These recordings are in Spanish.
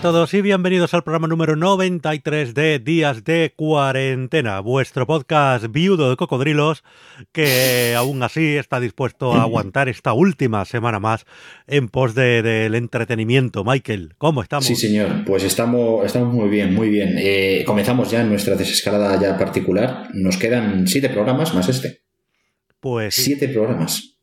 Hola a todos y bienvenidos al programa número 93 de Días de Cuarentena, vuestro podcast viudo de cocodrilos que aún así está dispuesto a aguantar esta última semana más en pos del de, entretenimiento. Michael, ¿cómo estamos? Sí, señor, pues estamos, estamos muy bien, muy bien. Eh, comenzamos ya nuestra desescalada ya particular. Nos quedan siete programas más este. Pues... Siete programas.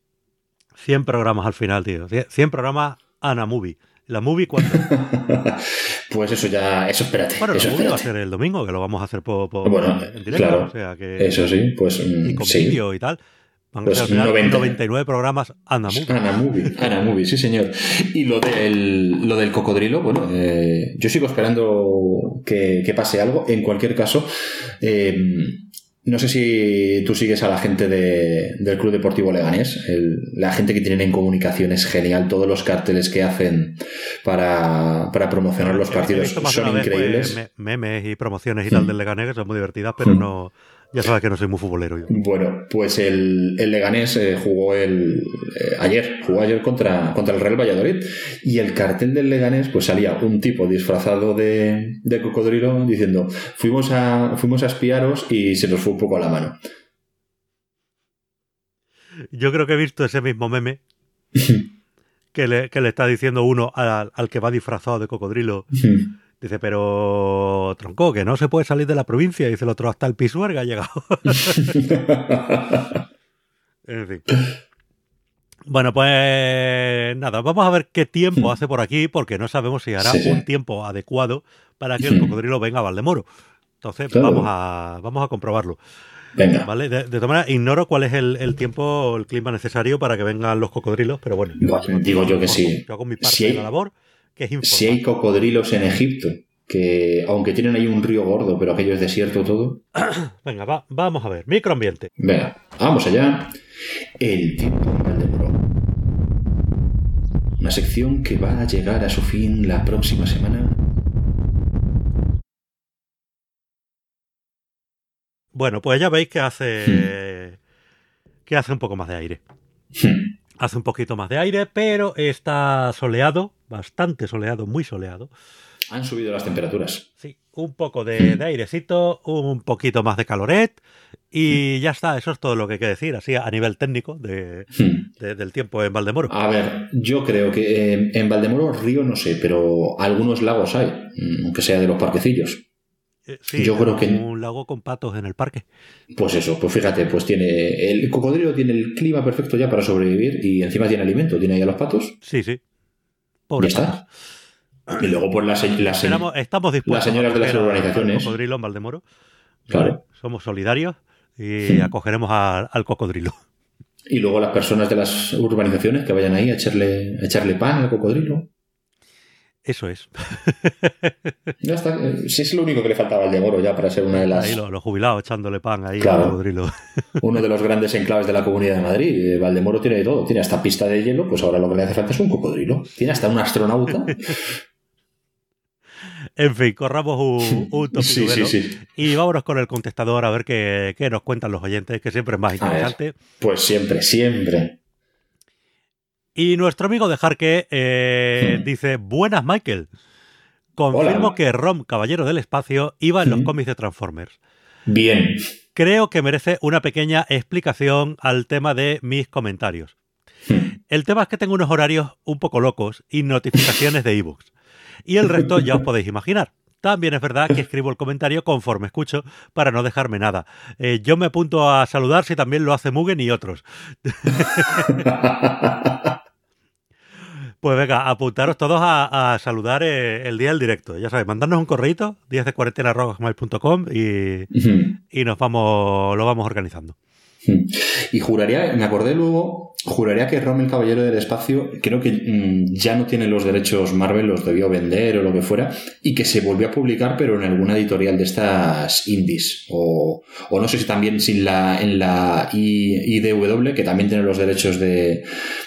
100 programas al final, tío. 100 programas Ana Movie. ¿La movie cuándo? pues eso ya, eso espérate. Bueno, eso la movie espérate. va a ser el domingo, que lo vamos a hacer por, por Bueno, en directo. claro, o sea que, Eso sí, pues y mm, con sí. vídeo y tal. Van Pues a ser al final 90. 99 programas Ana Movie. Ana Movie, Ana Movie, sí señor. Y lo del, lo del cocodrilo, bueno, eh, yo sigo esperando que, que pase algo. En cualquier caso, eh, no sé si tú sigues a la gente de- del Club Deportivo Leganés. El- la gente que tienen en comunicación es genial. Todos los carteles que hacen para, para promocionar los partidos son vez, pues, increíbles. me- memes y promociones y tal del Leganés que son muy divertidas, pero Mm. no. Ya sabes que no soy muy futbolero yo. Bueno, pues el, el Leganés eh, jugó el eh, ayer, jugó ayer contra, contra el Real Valladolid y el cartel del Leganés pues salía un tipo disfrazado de, de cocodrilo diciendo fuimos a, fuimos a espiaros y se nos fue un poco a la mano. Yo creo que he visto ese mismo meme que le, que le está diciendo uno al, al que va disfrazado de cocodrilo. Dice, pero tronco, que no se puede salir de la provincia. Dice el otro, hasta el Pisuerga ha llegado. en fin. Bueno, pues nada, vamos a ver qué tiempo hace por aquí, porque no sabemos si hará Sí, un tiempo adecuado para que el cocodrilo venga a Valdemoro. Entonces, Claro. vamos, a, vamos a comprobarlo. Venga, ¿Vale? De, de todas maneras, ignoro cuál es el, el tiempo, el clima necesario para que vengan los cocodrilos, pero bueno. Bueno, digo yo que sí. Yo hago mi parte Si hay- de la labor. Si hay cocodrilos en Egipto, que aunque tienen ahí un río gordo, pero aquello es desierto todo, Venga, va- vamos a ver. Microambiente. venga, vamos allá. El tiempo en Valdemoro. Una sección que va a llegar a su fin la próxima semana Bueno, pues ya veis que hace. Hmm. que hace un poco más de aire. Hace un poquito más de aire, pero está soleado, bastante soleado, muy soleado. Han subido las temperaturas. Sí, un poco de, de airecito, un poquito más de caloret y ya está. Eso es todo lo que hay que decir, así a nivel técnico de, de- del tiempo en Valdemoro. A ver, yo creo que eh, en Valdemoro río no sé, pero algunos lagos hay, mm, aunque sea de los parquecillos. Eh, sí, yo creo que- un lago con patos en el parque. Pues eso, pues fíjate, pues tiene el cocodrilo tiene el clima perfecto ya para sobrevivir y encima tiene alimento, tiene ahí a los patos. Sí, sí. Ya Pobre está. Y luego pues las, las se- Éramos- estamos dispuestos las señoras de las urbanizaciones. cocodrilo en Valdemoro. Claro. Somos solidarios y Sí. acogeremos a- al cocodrilo. y luego las personas de las urbanizaciones que vayan ahí a echarle, a echarle pan al cocodrilo. Eso es. Ya está. eh, Si es lo único que le faltaba al Valdemoro ya para ser una de las Ahí los, los jubilados echándole pan ahí Claro. al cocodrilo. uno de los grandes enclaves de la Comunidad de Madrid. Eh, Valdemoro tiene de todo. Tiene hasta pista de hielo, pues ahora lo que le hace falta es un cocodrilo. Tiene hasta un astronauta. En fin, corramos un, un sí, sí, sí. y vámonos con el contestador a ver qué, qué nos cuentan los oyentes, que siempre es más ver. interesante. Pues siempre, siempre. Y nuestro amigo de Jarque eh, Hmm. dice, buenas Michael. Confirmo Hola. que Rom, Caballero del Espacio, iba en los Hmm. cómics de Transformers. Bien. Creo que merece una pequeña explicación al tema de mis comentarios. Hmm. El tema es que tengo unos horarios un poco locos y notificaciones de ebooks. Y el resto ya os podéis imaginar. También es verdad que escribo el comentario conforme escucho para no dejarme nada. Eh, yo me apunto a saludar si también lo hace Mugen y otros. Pues venga, apuntaros todos a, a saludar eh, el día del directo. Ya sabéis, mandarnos un correito, días de cuarentena y, Ujú. y nos vamos, lo vamos organizando. Y juraría, me acordé luego, juraría que Rom el Caballero del Espacio, creo que mm, ya no tiene los derechos Marvel, los debió vender o lo que fuera, y que se volvió a publicar, pero en alguna editorial de estas indies. O, o no sé si también sin la, en la I- IDW, que también tiene los derechos de,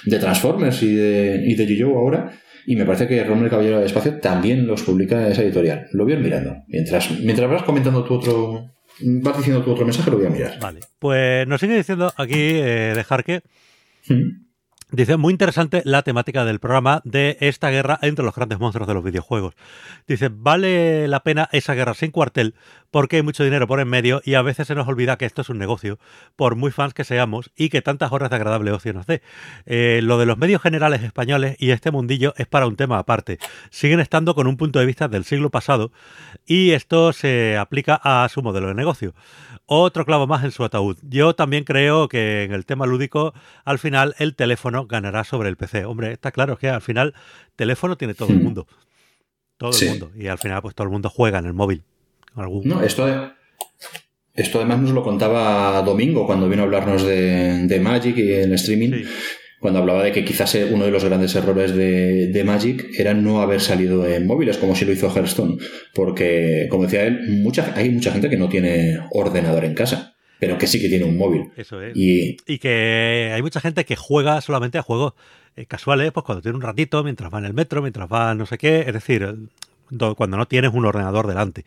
de Transformers y de, y de ahora. Y me parece que Rom el Caballero del Espacio también los publica esa editorial. Lo voy a ir mirando. Mientras, mientras vas comentando tu otro. Vas diciendo tu otro mensaje, lo voy a mirar. Vale. Pues nos sigue diciendo aquí eh, dejar que Mm. Dice, muy interesante la temática del programa de esta guerra entre los grandes monstruos de los videojuegos. Dice, vale la pena esa guerra sin cuartel porque hay mucho dinero por en medio y a veces se nos olvida que esto es un negocio, por muy fans que seamos y que tantas horas de agradable ocio nos dé. Eh, lo de los medios generales españoles y este mundillo es para un tema aparte. Siguen estando con un punto de vista del siglo pasado y esto se aplica a su modelo de negocio. Otro clavo más en su ataúd. Yo también creo que en el tema lúdico, al final el teléfono ganará sobre el PC. Hombre, está claro que al final teléfono tiene todo el Hmm. mundo. Todo Sí. el mundo. Y al final, pues todo el mundo juega en el móvil. Algún- No, esto, esto además nos lo contaba Domingo cuando vino a hablarnos de, de Magic y el streaming. Sí. Cuando hablaba de que quizás uno de los grandes errores de, de Magic era no haber salido en móviles, como si lo hizo Hearthstone. Porque, como decía él, mucha, hay mucha gente que no tiene ordenador en casa, pero que sí que tiene un móvil. Eso es. Y Y que hay mucha gente que juega solamente a juegos eh, casuales, pues cuando tiene un ratito, mientras va en el metro, mientras va no sé qué, es decir, do- cuando no tienes un ordenador delante.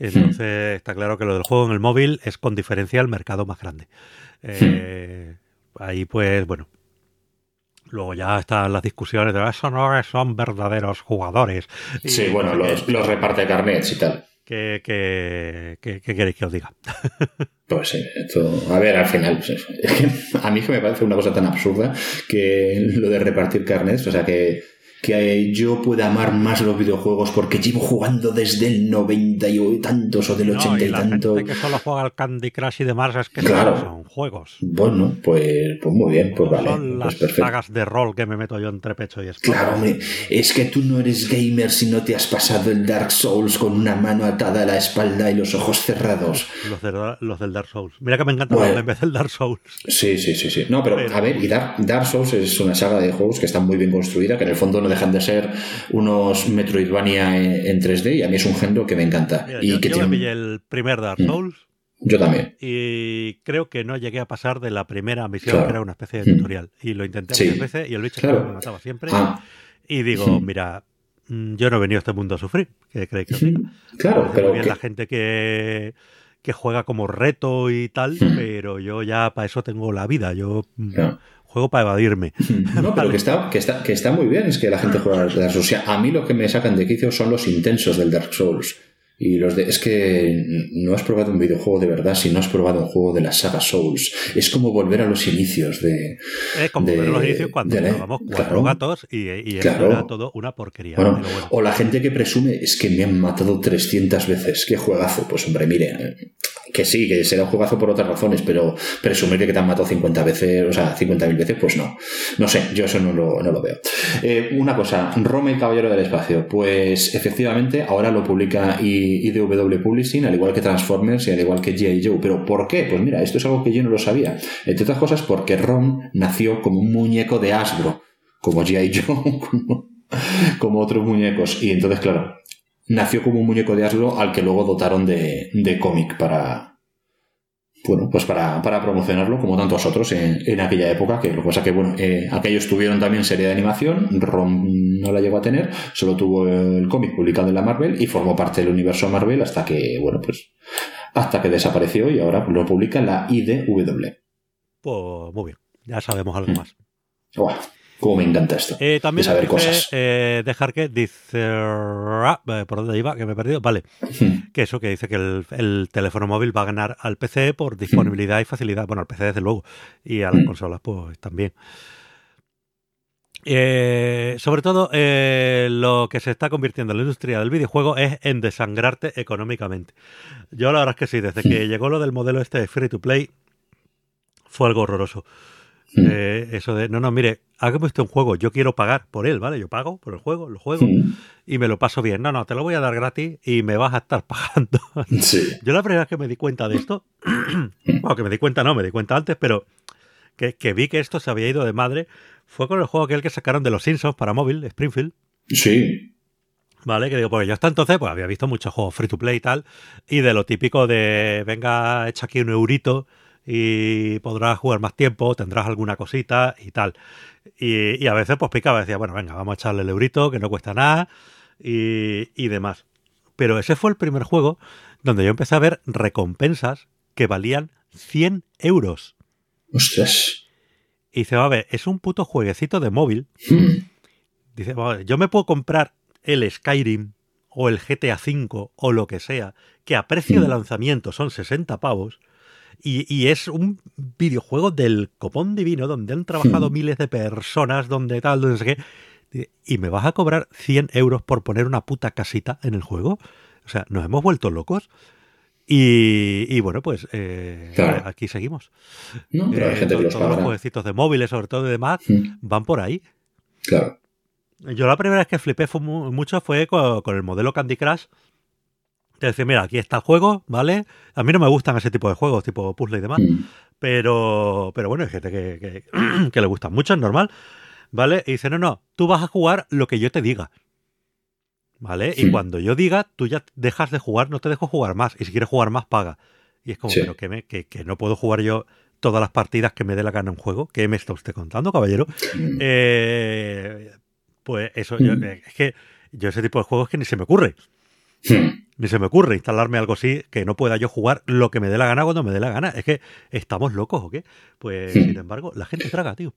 Entonces está claro que lo del juego en el móvil es con diferencia el mercado más grande. Eh, Ahí pues, bueno. Luego ya están las discusiones de eso no son verdaderos jugadores. Y sí, no bueno, sé los, los reparte carnets y tal. ¿Qué, qué- queréis que os diga? Pues sí, esto, a ver, al final, pues, es que a mí que me parece una cosa tan absurda que lo de repartir carnets, o sea, que, que yo pueda amar más los videojuegos porque llevo jugando desde el 90 y tantos o del No, 80 y y la tanto. gente que solo juega al Candy Crush y demás es que Claro. no son juegos. Bueno, pues, pues muy bien, pues vale, son las pues perfecto. sagas de rol que me meto yo entre pecho y espalda. Claro, hombre, es que tú no eres gamer si no te has pasado el Dark Souls con una mano atada a la espalda y los ojos cerrados. Los, de- los del Dark Souls. Mira que me encanta Bueno. en vez del Dark Souls. Sí, sí, sí, sí. No, pero, Pero- a ver, y Dark, Dark Souls es una saga de juegos que está muy bien construida, que en el fondo no dejan de ser unos Metroidvania en, en 3D y a mí es un género que me encanta. Mira, y yo, que yo tiene me pillé el primer Dark Mm. Souls Yo también. y creo que no llegué a pasar de la primera misión, Claro. que era una especie de Mm. tutorial. Y lo intenté Sí. muchas veces y el bicho Claro. me mataba siempre. Ah, Y digo, Mm. mira, mm, yo no he venido a este mundo a sufrir. ¿Qué creéis que diga? claro, pero bien que- la gente que, que juega como reto y tal, Mm. pero yo ya para eso tengo la vida. Yo mm, Claro. Juego para evadirme. No, pero que está, que, está, que está muy bien, es que la gente juega al Dark Souls. O sea, a mí lo que me sacan de quicio son los intensos del Dark Souls. Y los de, es que no has probado un videojuego de verdad si no has probado un juego de la saga Souls. Es como volver a los inicios de. Es como de- ver los inicios cuando jugábamos cuatro claro. gatos y, y Claro. era todo una porquería. Bueno, pero bueno. o la gente que presume es que me han matado 300 veces. ¡Qué juegazo! Pues hombre, mire, eh, que sí, que será un juegazo por otras razones, pero presumir de que te han matado 50 veces, o sea, 50.000 veces, pues no. No sé, yo eso no lo, no lo veo. Eh, una cosa, Rome el Caballero del Espacio. Pues efectivamente, ahora lo publica IDW Publishing, al igual que Transformers y al igual que G.I. Joe. ¿Pero por qué? Pues mira, esto es algo que yo no lo sabía. Entre otras cosas, porque Rom nació como un muñeco de Hasbro, como G.I. Joe, como otros muñecos. Y entonces, claro, nació como un muñeco de Hasbro al que luego dotaron de, de cómic para. Bueno, pues para, para promocionarlo, como tantos otros en, en aquella época, que lo que pasa que, bueno, eh, aquellos tuvieron también serie de animación, Rom no la llegó a tener, solo tuvo el cómic publicado en la Marvel y formó parte del universo Marvel hasta que, bueno, pues, hasta que desapareció y ahora lo publica la IDW. Pues muy bien, ya sabemos algo Mm. más. Cómo me encanta esto. Eh, también de saber cosas. eh, dejar que dice ah, eh, por dónde iba que me he perdido vale. Que eso que dice que el, el teléfono móvil va a ganar al PC por disponibilidad y facilidad. Bueno al PC desde luego. Y a las Mm. consolas pues también. Eh, sobre todo eh, lo que se está convirtiendo en la industria del videojuego es en desangrarte económicamente. Yo la verdad es que sí desde que llegó lo del modelo este de free to play fue algo horroroso. Eh, eso de, no, no, mire, hágame usted un juego, yo quiero pagar por él, ¿vale? Yo pago por el juego, lo juego y me lo paso bien. No, no, te lo voy a dar gratis y me vas a estar pagando. Sí. Yo la primera vez que me di cuenta de esto, bueno, que me di cuenta, no, me di cuenta antes, pero que, que vi que esto se había ido de madre, fue con el juego aquel que sacaron de los Simpsons para móvil, Springfield. Sí. Vale, que digo, porque yo hasta entonces pues había visto muchos juegos free to play y tal, y de lo típico de, venga, echa aquí un eurito y podrás jugar más tiempo, tendrás alguna cosita y tal. Y, y a veces pues picaba, decía, bueno, venga, vamos a echarle el eurito, que no cuesta nada y, y demás. Pero ese fue el primer juego donde yo empecé a ver recompensas que valían 100 euros. Ostras. Y dice, a ver, es un puto jueguecito de móvil. Hmm. Dice, "Vamos, yo me puedo comprar el Skyrim o el GTA V o lo que sea, que a precio de Mm. lanzamiento son 60 pavos, y, y es un videojuego del copón divino donde han trabajado Mm. miles de personas, donde tal, donde sé qué, y me vas a cobrar 100 euros por poner una puta casita en el juego. O sea, nos hemos vuelto locos. Y, y bueno, pues eh, Claro. aquí seguimos. No, pero hay Eh, gente que los todos los jueguecitos de móviles, sobre todo y demás, Hmm. van por ahí. Claro. Yo la primera vez que flipé fue mu- mucho fue con, con el modelo Candy Crush. Te decía, mira, aquí está el juego, ¿vale? A mí no me gustan ese tipo de juegos, tipo puzzle y demás. Hmm. Pero, pero bueno, hay gente que, que, que le gustan mucho, es normal. ¿Vale? Y dice, no, no, tú vas a jugar lo que yo te diga. ¿Vale? Y cuando yo diga, tú ya dejas de jugar, no te dejo jugar más. Y si quieres jugar más, paga. Y es como, Sí. pero que, me, que, que no puedo jugar yo todas las partidas que me dé la gana un juego. ¿Qué me está usted contando, caballero? Hmm. Eh, pues eso, Mm. es que yo ese tipo de juegos que ni se me ocurre. Hmm. Ni se me ocurre instalarme algo así que no pueda yo jugar lo que me dé la gana cuando me dé la gana. Es que estamos locos o qué. Pues, Hmm. sin embargo, la gente traga, tío.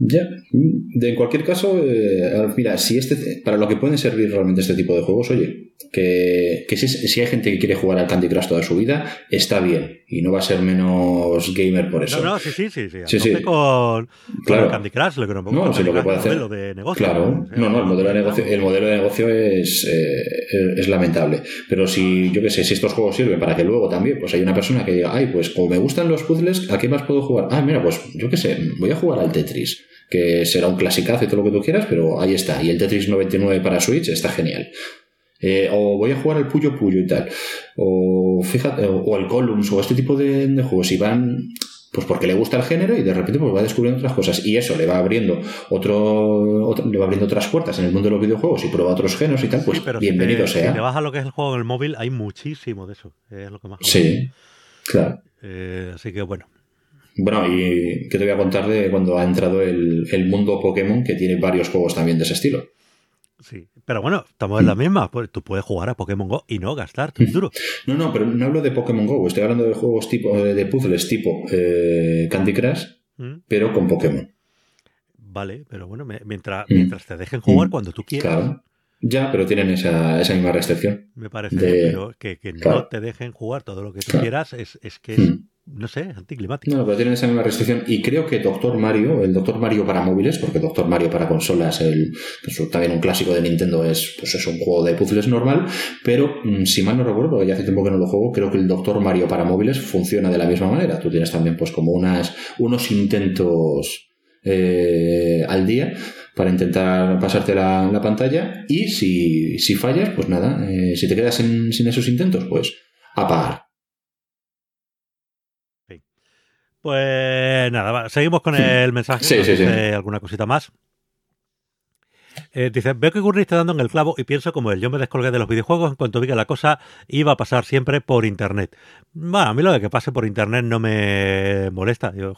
Ya, de en cualquier caso, eh, mira, si este, para lo que pueden servir realmente este tipo de juegos, oye, que, que si, si hay gente que quiere jugar al Candy Crush toda su vida, está bien y no va a ser menos gamer por eso. No, no, sí, sí, sí. sí. Sí, Con, con Claro. el Candy Crush, lo que no No, sí, lo que puede el modelo de negocio. Claro, no, no, el modelo de negocio, el modelo de negocio es, eh, es lamentable. Pero si, yo qué sé, si estos juegos sirven para que luego también, pues hay una persona que diga, ay, pues como me gustan los puzzles, ¿a qué más puedo jugar? Ah, mira, pues yo qué sé, voy a jugar al Tetris, que será un clasicazo y todo lo que tú quieras, pero ahí está. Y el Tetris 99 para Switch está genial. Eh, o voy a jugar al Puyo Puyo y tal. O fíjate, o, o el Columns, o este tipo de, de juegos. Y van, pues porque le gusta el género y de repente pues va descubriendo otras cosas. Y eso le va abriendo otro, otro- le va abriendo otras puertas en el mundo de los videojuegos y prueba otros géneros y tal, pues sí, pero si bienvenido te, sea. Si te vas a lo que es el juego en el móvil, hay muchísimo de eso. Es lo que más. Sí, claro. Eh, así que bueno. Bueno, y que te voy a contar de cuando ha entrado el, el mundo Pokémon, que tiene varios juegos también de ese estilo. Sí, pero bueno, estamos en la misma. Pues tú puedes jugar a Pokémon Go y no gastar Mm. tu duro. No, no, pero no hablo de Pokémon Go, estoy hablando de juegos tipo de puzzles tipo eh, Candy Crush, ¿Mm? pero con Pokémon. Vale, pero bueno, mientras, Mm. mientras te dejen jugar Mm. cuando tú quieras, Claro. Ya, pero tienen esa, esa misma restricción. me parece de- bien, pero que, que no te dejen jugar todo lo que tú Claro. quieras es, es que es, Mm. No sé, anticlimático. No, pero tienen esa misma restricción. Y creo que Doctor Mario, el Doctor Mario para móviles, porque Doctor Mario para consolas, el, que es también un clásico de Nintendo, es, pues es un juego de puzzles normal. Pero mm, si mal no recuerdo, ya hace tiempo que no lo juego, creo que el Doctor Mario para móviles funciona de la misma manera. Tú tienes también, pues, como unas, unos intentos eh, al día para intentar pasarte la, la pantalla. Y si, si fallas, pues nada, eh, si te quedas sin esos intentos, pues apagar. Pues nada, va, seguimos con el mensaje. Sí, sí, sí. dice alguna cosita más. Eh, dice, veo que Gurri está dando en el clavo y pienso como él. Yo me descolgué de los videojuegos en cuanto vi que la cosa iba a pasar siempre por internet. Bueno, a mí lo de que pase por internet no me molesta. Yo,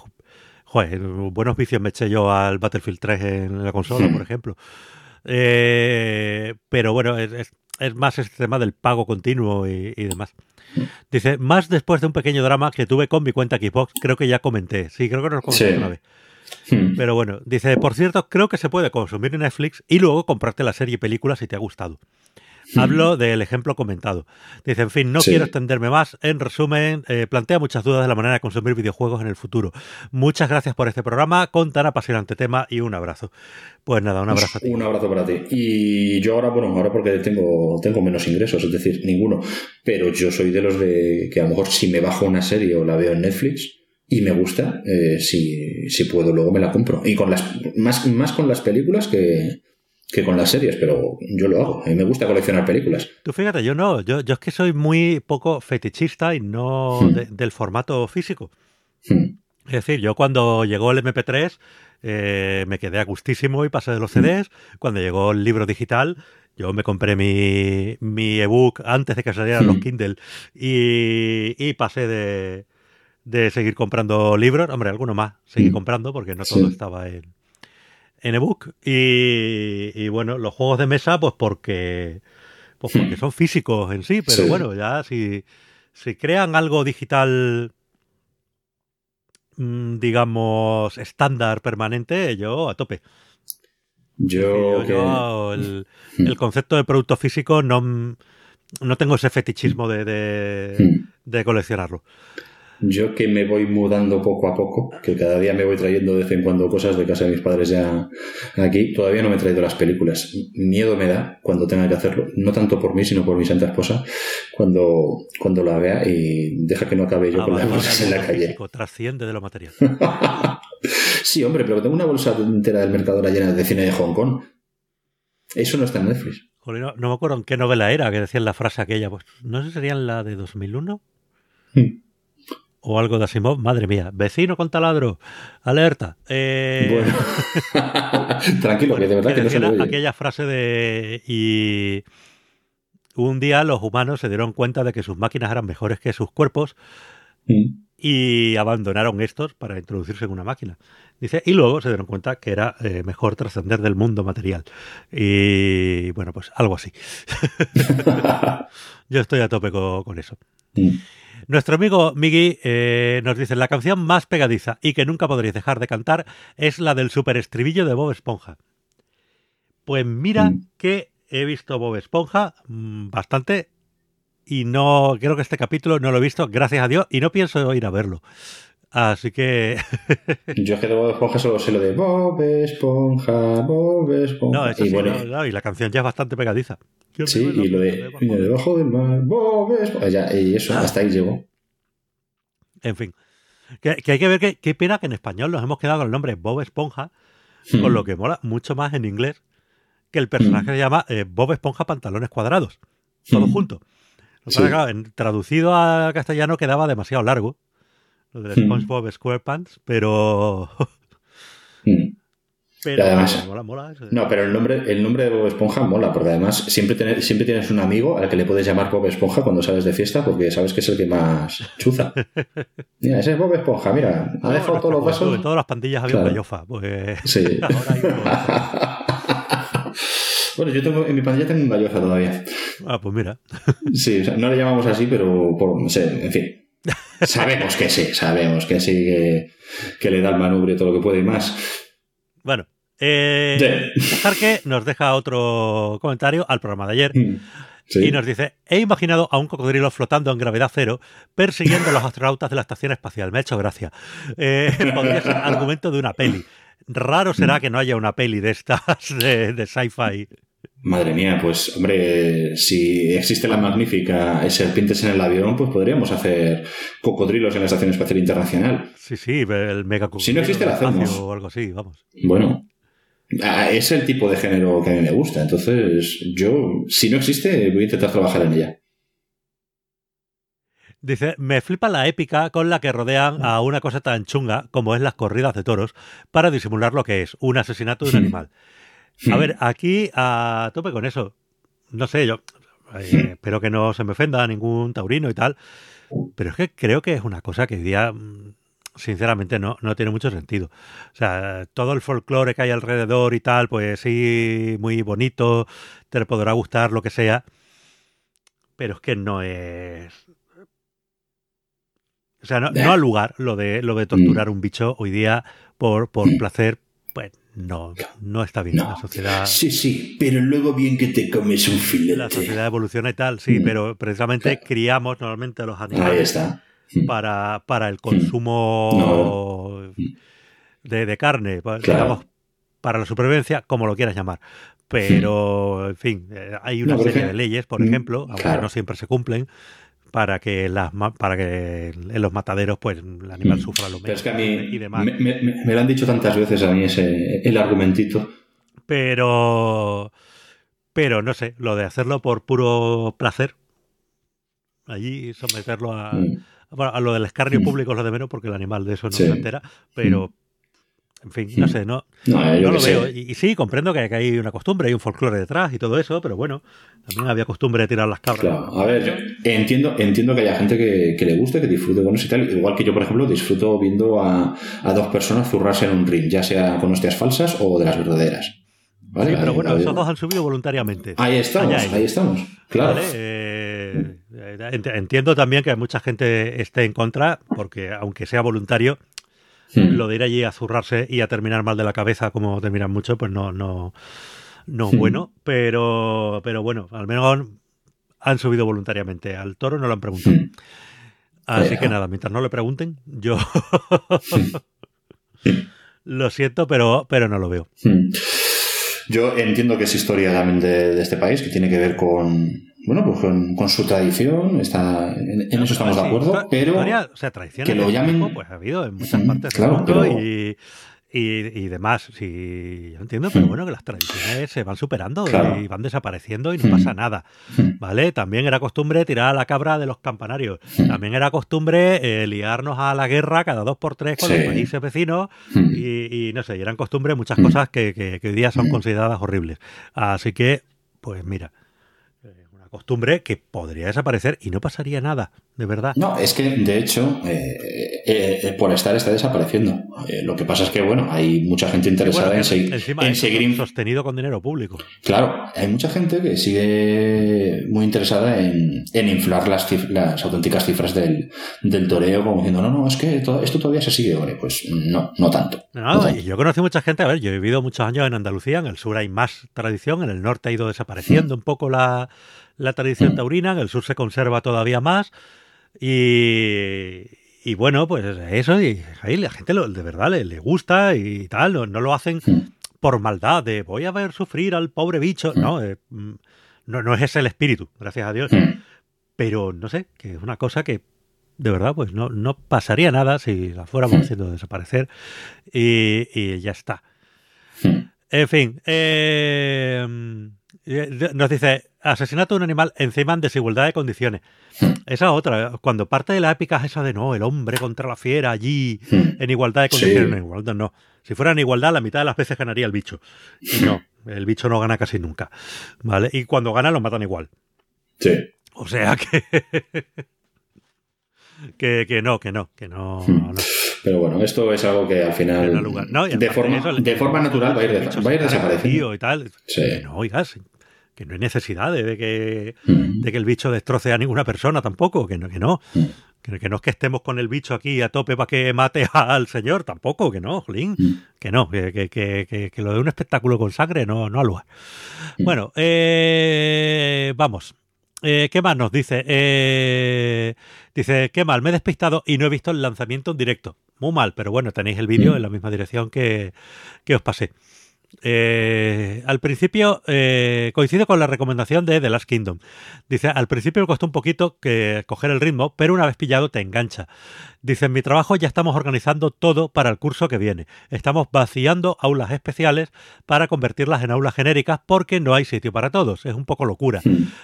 joder, buenos vicios me eché yo al Battlefield 3 en la consola, Hmm. por ejemplo. Eh, pero bueno, es, es- es más este tema del pago continuo y, y demás. Dice, más después de un pequeño drama que tuve con mi cuenta Xbox, creo que ya comenté. Sí, creo que nos comenté Sí. una vez. Hmm. Pero bueno, dice, por cierto, creo que se puede consumir en Netflix y luego comprarte la serie y película si te ha gustado. Hablo del ejemplo comentado. Dice, en fin, no Sí. quiero extenderme más. En resumen, eh, plantea muchas dudas de la manera de consumir videojuegos en el futuro. Muchas gracias por este programa, con tan apasionante tema y un abrazo. Pues nada, un abrazo a ti. Un abrazo para ti. Y yo ahora, bueno, ahora porque tengo, tengo menos ingresos, es decir, ninguno. Pero yo soy de los de que a lo mejor si me bajo una serie o la veo en Netflix y me gusta, eh, si, si puedo, luego me la compro. Y con las, más, más con las películas que, que con las series, pero yo lo hago. A mí me gusta coleccionar películas. Tú fíjate, yo no, yo, yo es que soy muy poco fetichista y no Hmm. de- del formato físico. Hmm. Es decir, yo cuando llegó el MP3 eh, me quedé a gustísimo y pasé de los CDs. Cuando llegó el libro digital, yo me compré mi, mi ebook antes de que salieran los. Kindle y, y pasé de, de seguir comprando libros. Hombre, alguno más seguí comprando porque no todo estaba en, en ebook. Y, y bueno, los juegos de mesa, pues porque, pues porque son físicos en sí, pero Sí. bueno, ya si, si crean algo digital mm, digamos, estándar permanente, yo a tope. Yo, Yo- que- yo el, el concepto de producto físico no, no tengo ese fetichismo de, de, de coleccionarlo. Yo que me voy mudando poco a poco, que cada día me voy trayendo de vez en cuando cosas de casa de mis padres ya aquí, todavía no me he traído las películas. Miedo me da cuando tenga que hacerlo, no tanto por mí, sino por mi santa esposa, cuando, cuando la vea y deja que no acabe yo con las el en la calle. físico, trasciende de lo material. Sí, hombre, pero tengo una bolsa entera del Mercadona llena de cine de Hong Kong. Eso no está en Netflix. Joder, no, no me acuerdo en qué novela era que decían la frase aquella. Pues, no sé si sería en la de 2001 Hmm. O algo de Asimov. Madre mía, vecino con taladro, alerta. Eh, Bueno. Tranquilo, que de verdad que no se oye. aquella frase de y un día los humanos se dieron cuenta de que sus máquinas eran mejores que sus cuerpos Mm. y abandonaron estos para introducirse en una máquina. Dice, y luego se dieron cuenta que era eh, mejor trascender del mundo material. Y bueno, pues algo así. Yo estoy a tope co- con, eso. Mm. Nuestro amigo Miggy eh, nos dice, la canción más pegadiza y que nunca podréis dejar de cantar es la del super estribillo de Bob Esponja. Pues mira Mm. que he visto Bob Esponja mm, bastante y no creo que este capítulo no lo he visto, gracias a Dios, y no pienso ir a verlo. Así que Yo es que de Bob Esponja solo sé lo de Bob Esponja, Bob Esponja. no, eso y sí, bueno, no, no, y la canción ya es bastante pegadiza. sí, y lo de y debajo del mar, Bob Esponja. Ya, y eso, hasta ahí llegó. En fin, que, que hay que ver que qué pena que en español nos hemos quedado con el nombre Bob Esponja, con Mm. lo que mola mucho más en inglés que el personaje Mm. se llama eh, Bob Esponja Pantalones Cuadrados, todo Mm. junto. Sí. claro, en- traducido al castellano quedaba demasiado largo, lo del Mm. SpongeBob SquarePants, pero... Mm. pero además- mola, mola. eso. No, pero el nombre, el nombre de Bob Esponja mola, porque además siempre, tener- siempre tienes un amigo al que le puedes llamar Bob Esponja cuando sales de fiesta, porque sabes que es el que más chuza. Mira, ese es Bob Esponja, mira, ha No, dejado todos los porque En vasos. todas las pandillas había Claro. un gallofa. Pues, Sí. ahora hay un- bueno, yo tengo, en mi pandilla tengo un gallofa todavía. Ah, pues mira. Sí, o sea, no le llamamos así, pero por, no sé, en fin. Sabemos que sí, sabemos que sí, que, que le da el manubrio todo lo que puede y más. Bueno, eh, Jarque nos deja otro comentario al programa de ayer Mm, Sí. y nos dice: He imaginado a un cocodrilo flotando en gravedad cero persiguiendo a los astronautas de la estación espacial. Me ha hecho gracia. Eh, podría ser argumento de una peli. Raro será que no haya una peli de estas de, de sci-fi. Madre mía, pues hombre, si existe la magnífica serpientes en el avión, pues podríamos hacer cocodrilos en la Estación Espacial Internacional. Sí, sí, el mega Si no existe, la hacemos. O algo así, vamos. Bueno, ah, es el tipo de género que a mí me gusta. Entonces, yo, si no existe, voy a intentar trabajar en ella. Dice, me flipa la épica con la que rodean a una cosa tan chunga como es las corridas de toros para disimular lo que es un asesinato de un animal. A ver, aquí a tope con eso. No sé, yo eh, espero que no se me ofenda ningún taurino y tal, pero es que creo que es una cosa que hoy día, mm, sinceramente, no, no tiene mucho sentido. O sea, todo el folclore que hay alrededor y tal, pues sí, muy bonito, te podrá gustar lo que sea, pero es que no es... O sea, no, no al lugar lo de, lo de torturar un bicho hoy día por, por placer, pues no, no está bien. No. La sociedad... Sí, sí, pero luego bien que te comes un La filete. sociedad evoluciona y tal, sí, Mm. pero precisamente Claro. criamos normalmente a los Ahí animales está. para, para el consumo de, de carne, Claro. digamos, para la supervivencia, como lo quieras llamar. Pero, en fin, eh, hay una No, serie ejemplo- de leyes, por Mm, ejemplo, aunque claro. no siempre se cumplen, para que las para que en los mataderos pues el animal Mm. sufra lo Pero menos es que a y demás. me, me- me- lo han dicho tantas veces a mí ese el argumentito. Pero, pero no sé, lo de hacerlo por puro placer, allí someterlo a, Mm. bueno, a lo del escarnio Mm. público es lo de menos porque el animal de eso no Sí. se entera, pero, en fin, no sé, no, lo veo. Y, y sí, comprendo que, que hay una costumbre, hay un folclore detrás y todo eso, pero bueno, también había costumbre de tirar las cabras. Claro, a ver, yo entiendo, entiendo que haya gente que, que le guste, que disfrute con eso y tal. Igual que yo, por ejemplo, disfruto viendo a, a dos personas zurrarse en un ring, ya sea con hostias falsas o de las verdaderas. ¿Vale? Sí, pero bueno, esos dos han subido voluntariamente. Ahí estamos, Allá ahí estamos. Claro. ¿Vale? Eh, ent- entiendo también que mucha gente esté en contra, porque aunque sea voluntario, Hmm. Lo de ir allí a zurrarse y a terminar mal de la cabeza, como terminan mucho, pues no, no, no hmm. bueno. Pero, pero bueno, al menos han subido voluntariamente. Al toro no lo han preguntado. Hmm. Así que nada, mientras no le pregunten, yo lo siento, pero, pero no lo veo. Yo entiendo que es historia también de, este país, que tiene que ver con, bueno, pues con, su tradición, está, en, eso estamos de acuerdo, pero o sea, que lo llamen... pues ha habido en muchas partes del mundo y y, demás. Sí, yo entiendo, pero bueno, que las tradiciones se van superando y van desapareciendo y no pasa nada. ¿Vale? También era costumbre tirar a la cabra de los campanarios. También era costumbre eh, liarnos a la guerra cada dos por tres con los países vecinos y, no sé, y eran costumbre muchas cosas que, que hoy día son consideradas horribles. Así que, pues mira, costumbre que podría desaparecer y no pasaría nada, de verdad. No, es que de hecho, eh, eh, eh, por estar está desapareciendo. lo que pasa es que, bueno, hay mucha gente interesada en, seguir. Sostenido con dinero público. Claro, hay mucha gente que sigue muy interesada en, inflar las, las auténticas cifras del, toreo, como diciendo, no, no, es que esto todavía se sigue. pues no, no tanto. Yo conocí mucha gente, a ver, yo he vivido muchos años en Andalucía, en el sur hay más tradición, en el norte ha ido desapareciendo un poco la la tradición taurina, en el sur se conserva todavía más. Y, y bueno, pues eso, y ahí la gente de verdad le, gusta y tal, no, lo hacen por maldad, de voy a ver sufrir al pobre bicho. No, eh, mm, no, no es ese el espíritu, gracias a Dios. Pero no sé, que es una cosa que de verdad, pues no, no pasaría nada si la fuéramos haciendo desaparecer y, y ya está. En fin, eh, nos dice, asesinato de un animal encima en desigualdad de condiciones. Esa otra, cuando parte de la épica es esa de no, el hombre contra la fiera allí en igualdad de condiciones. En igualdad no. Si fuera en igualdad, la mitad de las veces ganaría el bicho. Y no, el bicho no gana casi nunca. ¿Vale? Y cuando gana lo matan igual. Sí. O sea que. que, no, que no, que no, no. Pero bueno, esto es algo que al final, de, forma, de forma natural, va a ir, va a ir desapareciendo. Y tal. No, oigas, que no hay necesidad de que, de que el bicho destroce a ninguna persona tampoco, que no, que no. Que, no es que estemos con el bicho aquí a tope para que mate al señor, tampoco, que no, Jolín, que no, que, que, que, lo de un espectáculo con sangre no, no lo Bueno, eh, vamos, eh, ¿Qué más nos dice? Eh, dice, qué mal, me he despistado y no he visto el lanzamiento en directo. Muy mal, pero bueno, tenéis el vídeo en la misma dirección que, que os pasé. Eh, al principio eh, coincide con la recomendación de The Last Kingdom. Dice, al principio me costó un poquito que coger el ritmo, pero una vez pillado te engancha. Dice, en mi trabajo ya estamos organizando todo para el curso que viene. Estamos vaciando aulas especiales para convertirlas en aulas genéricas porque no hay sitio para todos. Es un poco locura.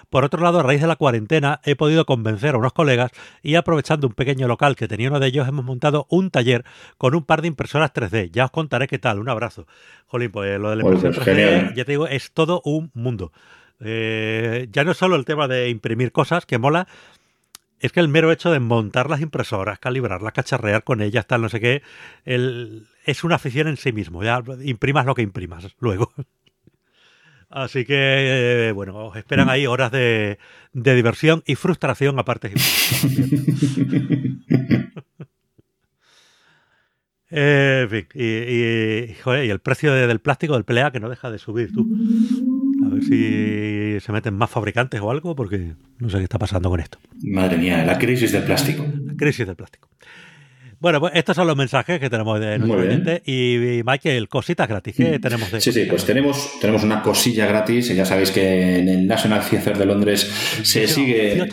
Por otro lado, a raíz de la cuarentena he podido convencer a unos colegas y aprovechando un pequeño local que tenía uno de ellos, hemos montado un taller con un par de impresoras 3D. Ya os contaré qué tal. Un abrazo. Jolín, pues lo de la impresión 3D, ya te digo, es todo un mundo. Eh, ya no es solo el tema de imprimir cosas, que mola, es que el mero hecho de montar las impresoras, calibrarlas, cacharrear con ellas, tal, no sé qué, es una afición en sí mismo. Ya imprimas lo que imprimas luego. Así que, eh, bueno, os esperan ahí horas de, diversión y frustración aparte. Eh, en fin, y, el precio del plástico del PLA que no deja de subir, tú. A ver si se meten más fabricantes o algo, porque no sé qué está pasando con esto. Madre mía, la crisis del plástico. La crisis del plástico. Bueno, pues estos son los mensajes que tenemos de nuestro oyente. Y, Michael, cositas gratis. ¿Qué mm. tenemos de Sí, sí, pues tenemos, tenemos una cosilla gratis. Ya sabéis que en el National Theatre de Londres se sigue.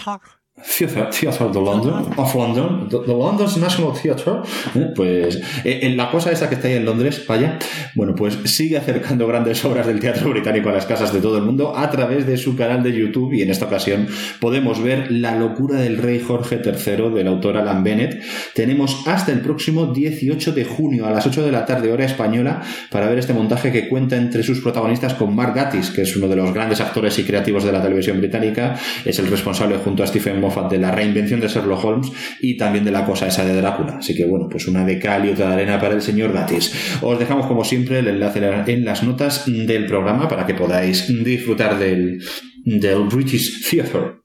Theatre, Theatre de London, of London, the, London's National Theatre, ¿eh? pues eh, en la cosa esa que está ahí en Londres, vaya, bueno, pues sigue acercando grandes obras del teatro británico a las casas de todo el mundo a través de su canal de YouTube y en esta ocasión podemos ver La locura del rey Jorge III del autor Alan Bennett. Tenemos hasta el próximo 18 de junio a las 8 de la tarde hora española para ver este montaje que cuenta entre sus protagonistas con Mark Gatiss, que es uno de los grandes actores y creativos de la televisión británica, es el responsable junto a Stephen Moffat de la reinvención de Sherlock Holmes y también de la cosa esa de Drácula. Así que bueno, pues una de cal y otra de arena para el señor Gatis. Os dejamos como siempre el enlace en las notas del programa para que podáis disfrutar del, del British Theatre.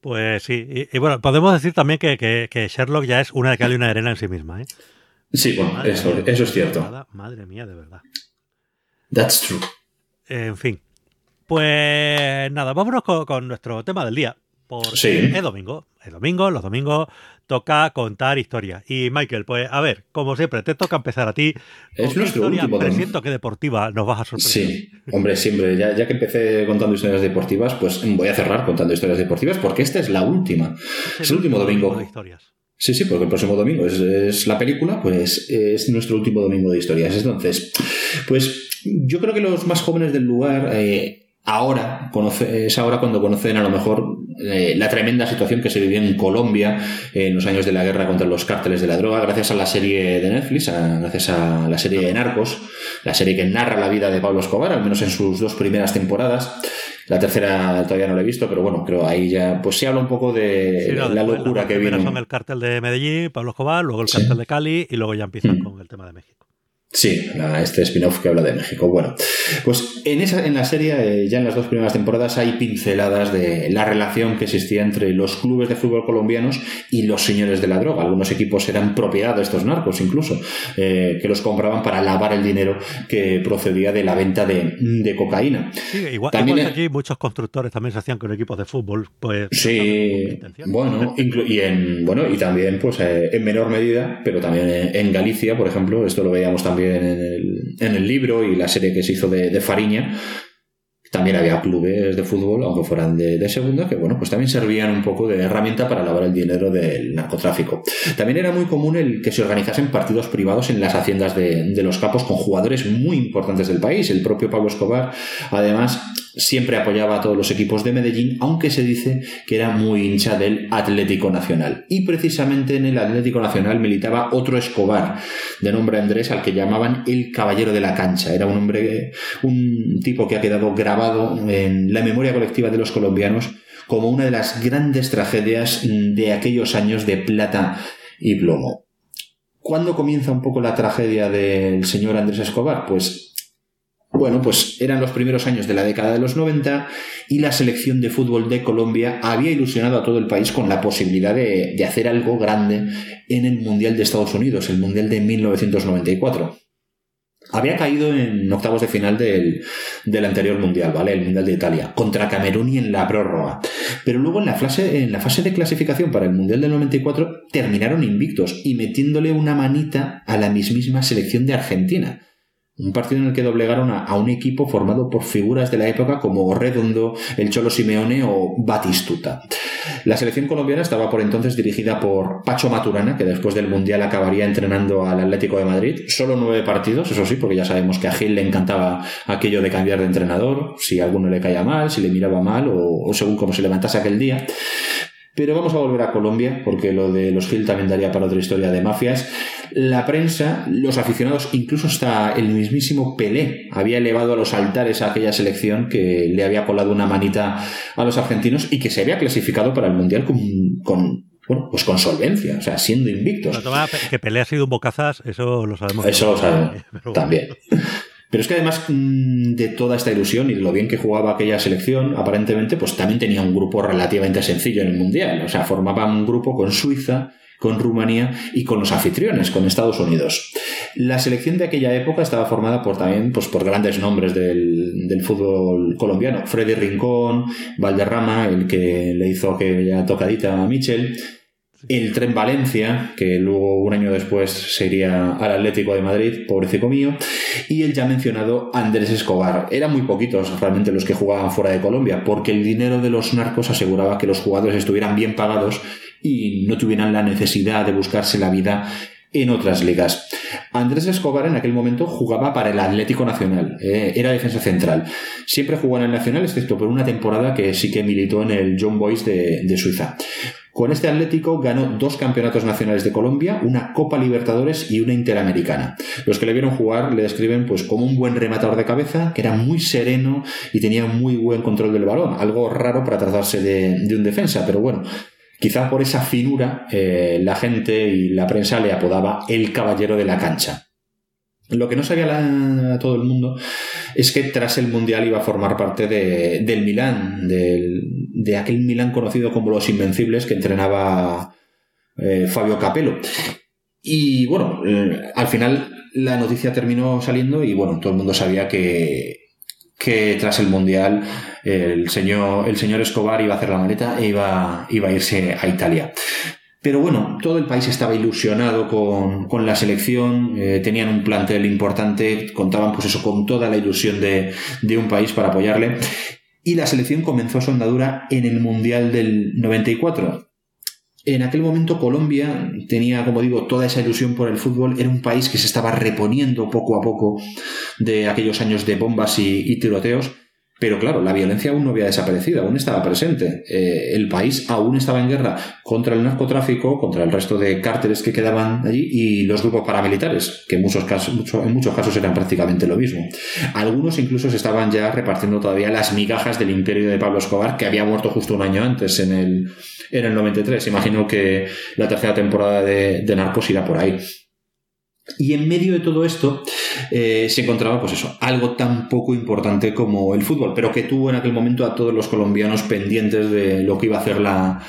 Pues sí, y, bueno, podemos decir también que, que, Sherlock ya es una de cal y una de arena en sí misma, ¿eh? Sí, bueno, eso, eso es cierto. Madre mía, de verdad. That's true. En fin. Pues nada, vámonos con, nuestro tema del día. Porque Sí. es domingo. Es domingo, los domingos toca contar historias. Y Michael, pues a ver, como siempre, te toca empezar a ti. ¿Con Es nuestro historia último presiento que deportiva nos vas a sorprender? Sí, hombre, siempre. Ya, ya que empecé contando historias deportivas, pues voy a cerrar contando historias deportivas porque esta es la última. Es el último domingo. de historias. Sí, sí, porque el próximo domingo es, es la película, pues es nuestro último domingo de historias. Entonces, pues yo creo que los más jóvenes del lugar eh, ahora conoce, es ahora cuando conocen a lo mejor eh, la tremenda situación que se vivía en Colombia en los años de la guerra contra los cárteles de la droga, gracias a la serie de Netflix, a- gracias a la serie de Narcos, la serie que narra la vida de Pablo Escobar, al menos en sus dos primeras temporadas. La tercera todavía no la he visto, pero bueno, creo ahí ya pues se habla un poco de Sí, no, la locura las que vino. son el cártel de Medellín, Pablo Escobar, luego el Sí. cártel de Cali y luego ya empiezan Mm. con el tema de México. Sí, este spin-off que habla de México. Bueno, pues en, esa, en la serie, eh, ya en las dos primeras temporadas, hay pinceladas de la relación que existía entre los clubes de fútbol colombianos y los señores de la droga. Algunos equipos eran propiedad de estos narcos, incluso, eh, que los compraban para lavar el dinero que procedía de la venta de, de cocaína. Sí, igual, También igual aquí muchos constructores también se hacían con equipos de fútbol. Pues, Sí, bueno, y en bueno y también pues eh, en menor medida, pero también en, en Galicia, por ejemplo, esto lo veíamos también en el, libro y la serie que se hizo de, de Fariña. También había clubes de fútbol, aunque fueran de, de segunda, que bueno, pues también servían un poco de herramienta para lavar el dinero del narcotráfico. También era muy común el que se organizasen partidos privados en las haciendas de, de los capos con jugadores muy importantes del país. El propio Pablo Escobar, además, siempre apoyaba a todos los equipos de Medellín, aunque se dice que era muy hincha del Atlético Nacional. Y precisamente en el Atlético Nacional militaba otro Escobar, de nombre Andrés, al que llamaban el Caballero de la Cancha. Era un hombre, un tipo que ha quedado grabado en la memoria colectiva de los colombianos como una de las grandes tragedias de aquellos años de plata y plomo. ¿Cuándo comienza un poco la tragedia del señor Andrés Escobar? Pues bueno, pues eran los primeros años de la década de los 90 y la selección de fútbol de Colombia había ilusionado a todo el país con la posibilidad de, de hacer algo grande en el Mundial de Estados Unidos, el Mundial de 1994. Había caído en octavos de final del, del anterior Mundial, ¿vale? El Mundial de Italia, contra Camerún y en la prórroga. Pero luego en la, fase, en la fase de clasificación para el Mundial del 94 terminaron invictos y metiéndole una manita a la mismísima selección de Argentina. Un partido en el que doblegaron a, a, un equipo formado por figuras de la época como Redondo, el Cholo Simeone o Batistuta. La selección colombiana estaba por entonces dirigida por Pacho Maturana, que después del Mundial acabaría entrenando al Atlético de Madrid. Solo nueve partidos, eso sí, porque ya sabemos que a Gil le encantaba aquello de cambiar de entrenador, si alguno le caía mal, si le miraba mal o, o según cómo se levantase aquel día. Pero vamos a volver a Colombia, porque lo de los Gil también daría para otra historia de mafias. La prensa, los aficionados, incluso hasta el mismísimo Pelé había elevado a los altares a aquella selección que le había colado una manita a los argentinos y que se había clasificado para el Mundial con, con bueno, pues con solvencia, o sea, siendo invictos. Toma, que Pelé ha sido un bocazas, eso lo sabemos. Eso lo sabemos, bueno. también. Pero es que además mm, de toda esta ilusión y de lo bien que jugaba aquella selección, aparentemente, pues también tenía un grupo relativamente sencillo en el Mundial. O sea, formaba un grupo con Suiza, con Rumanía y con los anfitriones, con Estados Unidos. La selección de aquella época estaba formada por también pues, por grandes nombres del, fútbol colombiano. Freddy Rincón, Valderrama, el que le hizo aquella tocadita a Michel, el Tren Valencia, que luego un año después se iría al Atlético de Madrid, pobrecito mío, y el ya mencionado Andrés Escobar. Eran muy poquitos realmente los que jugaban fuera de Colombia, porque el dinero de los narcos aseguraba que los jugadores estuvieran bien pagados y no tuvieran la necesidad de buscarse la vida en otras ligas. Andrés Escobar en aquel momento jugaba para el Atlético Nacional, eh, era defensa central. Siempre jugó en el Nacional, excepto por una temporada que sí que militó en el John Boys de, Suiza. Con este Atlético ganó dos campeonatos nacionales de Colombia, una Copa Libertadores y una Interamericana. Los que le vieron jugar le describen pues como un buen rematador de cabeza, que era muy sereno y tenía muy buen control del balón, algo raro para tratarse de un defensa, pero bueno, quizá por esa finura eh, la gente y la prensa le apodaba el caballero de la cancha. Lo que no sabía todo el mundo es que tras el Mundial iba a formar parte de, del Milán, del, de aquel Milán conocido como los Invencibles que entrenaba eh, Fabio Capello. Y bueno, eh, al final la noticia terminó saliendo y bueno, todo el mundo sabía que, que tras el Mundial el señor, el señor Escobar iba a hacer la maleta e iba, iba a irse a Italia. Pero bueno, todo el país estaba ilusionado con, la selección, eh, tenían un plantel importante, contaban pues eso con toda la ilusión de, de un país para apoyarle. Y la selección comenzó su andadura en el Mundial del 94. En aquel momento Colombia tenía, como digo, toda esa ilusión por el fútbol. Era un país que se estaba reponiendo poco a poco de aquellos años de bombas y, tiroteos. Pero claro, la violencia aún no había desaparecido, aún estaba presente. Eh, el país aún estaba en guerra contra el narcotráfico, contra el resto de cárteles que quedaban allí y los grupos paramilitares, que en muchos casos, en muchos casos eran prácticamente lo mismo. Algunos incluso se estaban ya repartiendo todavía las migajas del imperio de Pablo Escobar, que había muerto justo un año antes, en el, en el 93. Imagino que la tercera temporada de Narcos irá por ahí. Y en medio de todo esto eh, se encontraba, pues eso, algo tan poco importante como el fútbol, pero que tuvo en aquel momento a todos los colombianos pendientes de lo que iba a hacer la,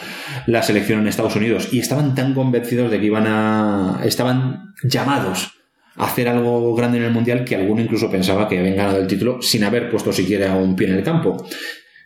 la selección en Estados Unidos. Y estaban tan convencidos de que iban a. estaban llamados a hacer algo grande en el Mundial que alguno incluso pensaba que habían ganado el título sin haber puesto siquiera un pie en el campo.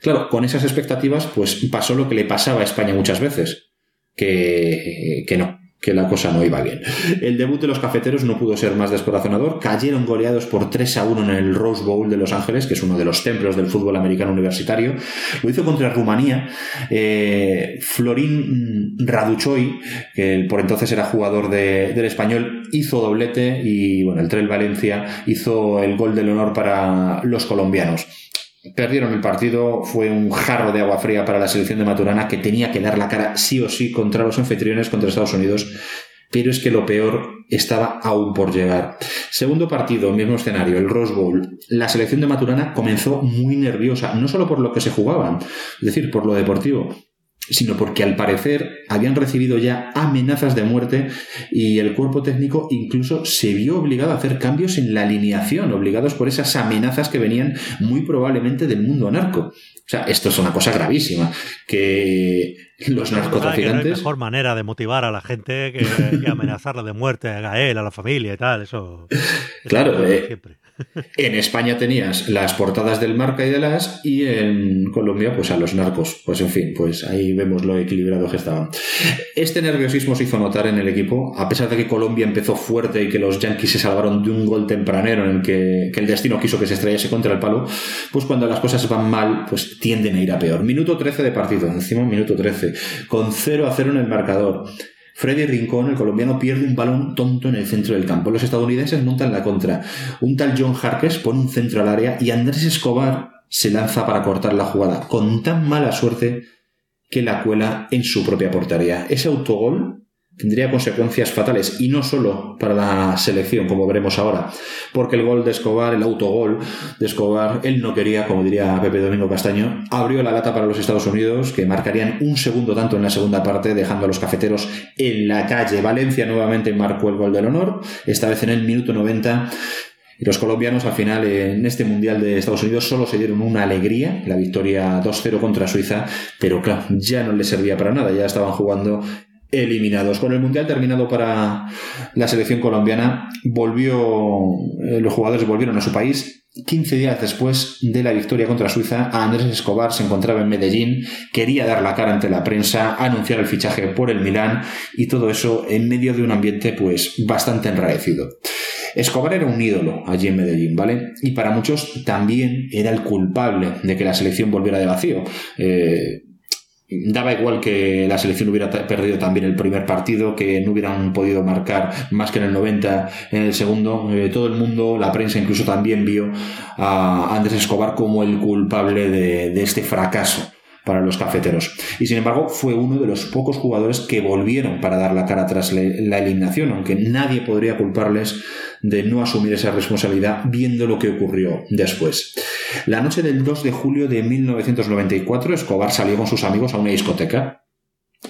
Claro, con esas expectativas, pues pasó lo que le pasaba a España muchas veces, que, que no, que la cosa no iba bien. El debut de los cafeteros no pudo ser más descorazonador. Cayeron goleados por 3 a 1 en el Rose Bowl de Los Ángeles, que es uno de los templos del fútbol americano universitario. Lo hizo contra Rumanía. Eh, Florín Raduchoy, que por entonces era jugador del español, hizo doblete y bueno, el Trel Valencia hizo el gol del honor para los colombianos. Perdieron el partido, fue un jarro de agua fría para la selección de Maturana que tenía que dar la cara sí o sí contra los anfitriones, contra Estados Unidos, pero es que lo peor estaba aún por llegar. Segundo partido, mismo escenario, el Rose Bowl. La selección de Maturana comenzó muy nerviosa, no solo por lo que se jugaban, es decir, por lo deportivo, sino porque al parecer habían recibido ya amenazas de muerte y el cuerpo técnico incluso se vio obligado a hacer cambios en la alineación, obligados por esas amenazas que venían muy probablemente del mundo narco. O sea, esto es una cosa gravísima, que los narcotraficantes... no hay mejor manera de motivar a la gente que, amenazarla de muerte a él, a la familia y tal, eso... claro, eh, siempre. En España tenías las portadas del Marca y de las y en Colombia pues a los narcos. Pues en fin, pues ahí vemos lo equilibrado que estaban. Este nerviosismo se hizo notar en el equipo, a pesar de que Colombia empezó fuerte y que los Yankees se salvaron de un gol tempranero en el que, el destino quiso que se estrellase contra el palo, pues cuando las cosas van mal, pues tienden a ir a peor. Minuto 13 de partido, encima minuto 13, con 0 a 0 en el marcador. Freddy Rincón, el colombiano, pierde un balón tonto en el centro del campo. Los estadounidenses montan la contra. Un tal John Harkes pone un centro al área y Andrés Escobar se lanza para cortar la jugada, con tan mala suerte que la cuela en su propia portería. Ese autogol tendría consecuencias fatales y no solo para la selección, como veremos ahora, porque el gol de Escobar, el autogol de Escobar, él no quería, como diría Pepe Domingo Castaño, abrió la lata para los Estados Unidos, que marcarían un segundo tanto en la segunda parte, dejando a los cafeteros en la calle. Valencia nuevamente marcó el gol del honor, esta vez en el minuto 90. Y los colombianos al final en este Mundial de Estados Unidos solo se dieron una alegría, la victoria 2-0 contra Suiza, pero claro, ya no les servía para nada, ya estaban jugando eliminados. Con el Mundial terminado para la selección colombiana, volvió, eh, los jugadores volvieron a su país. 15 días después de la victoria contra Suiza, Andrés Escobar se encontraba en Medellín, quería dar la cara ante la prensa, anunciar el fichaje por el Milán y todo eso en medio de un ambiente pues bastante enraecido. Escobar era un ídolo allí en Medellín, ¿vale? Y para muchos también era el culpable de que la selección volviera de vacío. Eh, Daba igual que la selección hubiera perdido también el primer partido, que no hubieran podido marcar más que en el 90 en el segundo. Eh, todo el mundo, la prensa incluso también vio a Andrés Escobar como el culpable de, este fracaso para los cafeteros. Y sin embargo, fue uno de los pocos jugadores que volvieron para dar la cara tras la eliminación, aunque nadie podría culparles de no asumir esa responsabilidad viendo lo que ocurrió después. La noche del 2 de julio de 1994, Escobar salió con sus amigos a una discoteca.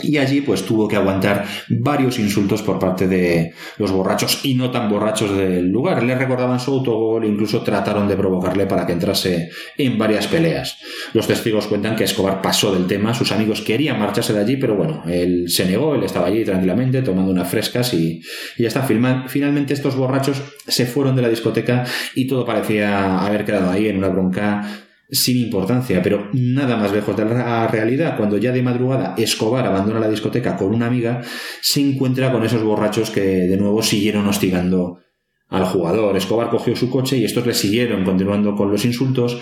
Y allí pues tuvo que aguantar varios insultos por parte de los borrachos y no tan borrachos del lugar. Le recordaban su autogol e incluso trataron de provocarle para que entrase en varias peleas. Los testigos cuentan que Escobar pasó del tema, sus amigos querían marcharse de allí, pero bueno, él se negó, él estaba allí tranquilamente tomando unas frescas y, y ya está. Finalmente estos borrachos se fueron de la discoteca y todo parecía haber quedado ahí en una bronca sin importancia, pero nada más lejos de la realidad. Cuando ya de madrugada Escobar abandona la discoteca con una amiga, se encuentra con esos borrachos que de nuevo siguieron hostigando al jugador. Escobar cogió su coche y estos le siguieron continuando con los insultos.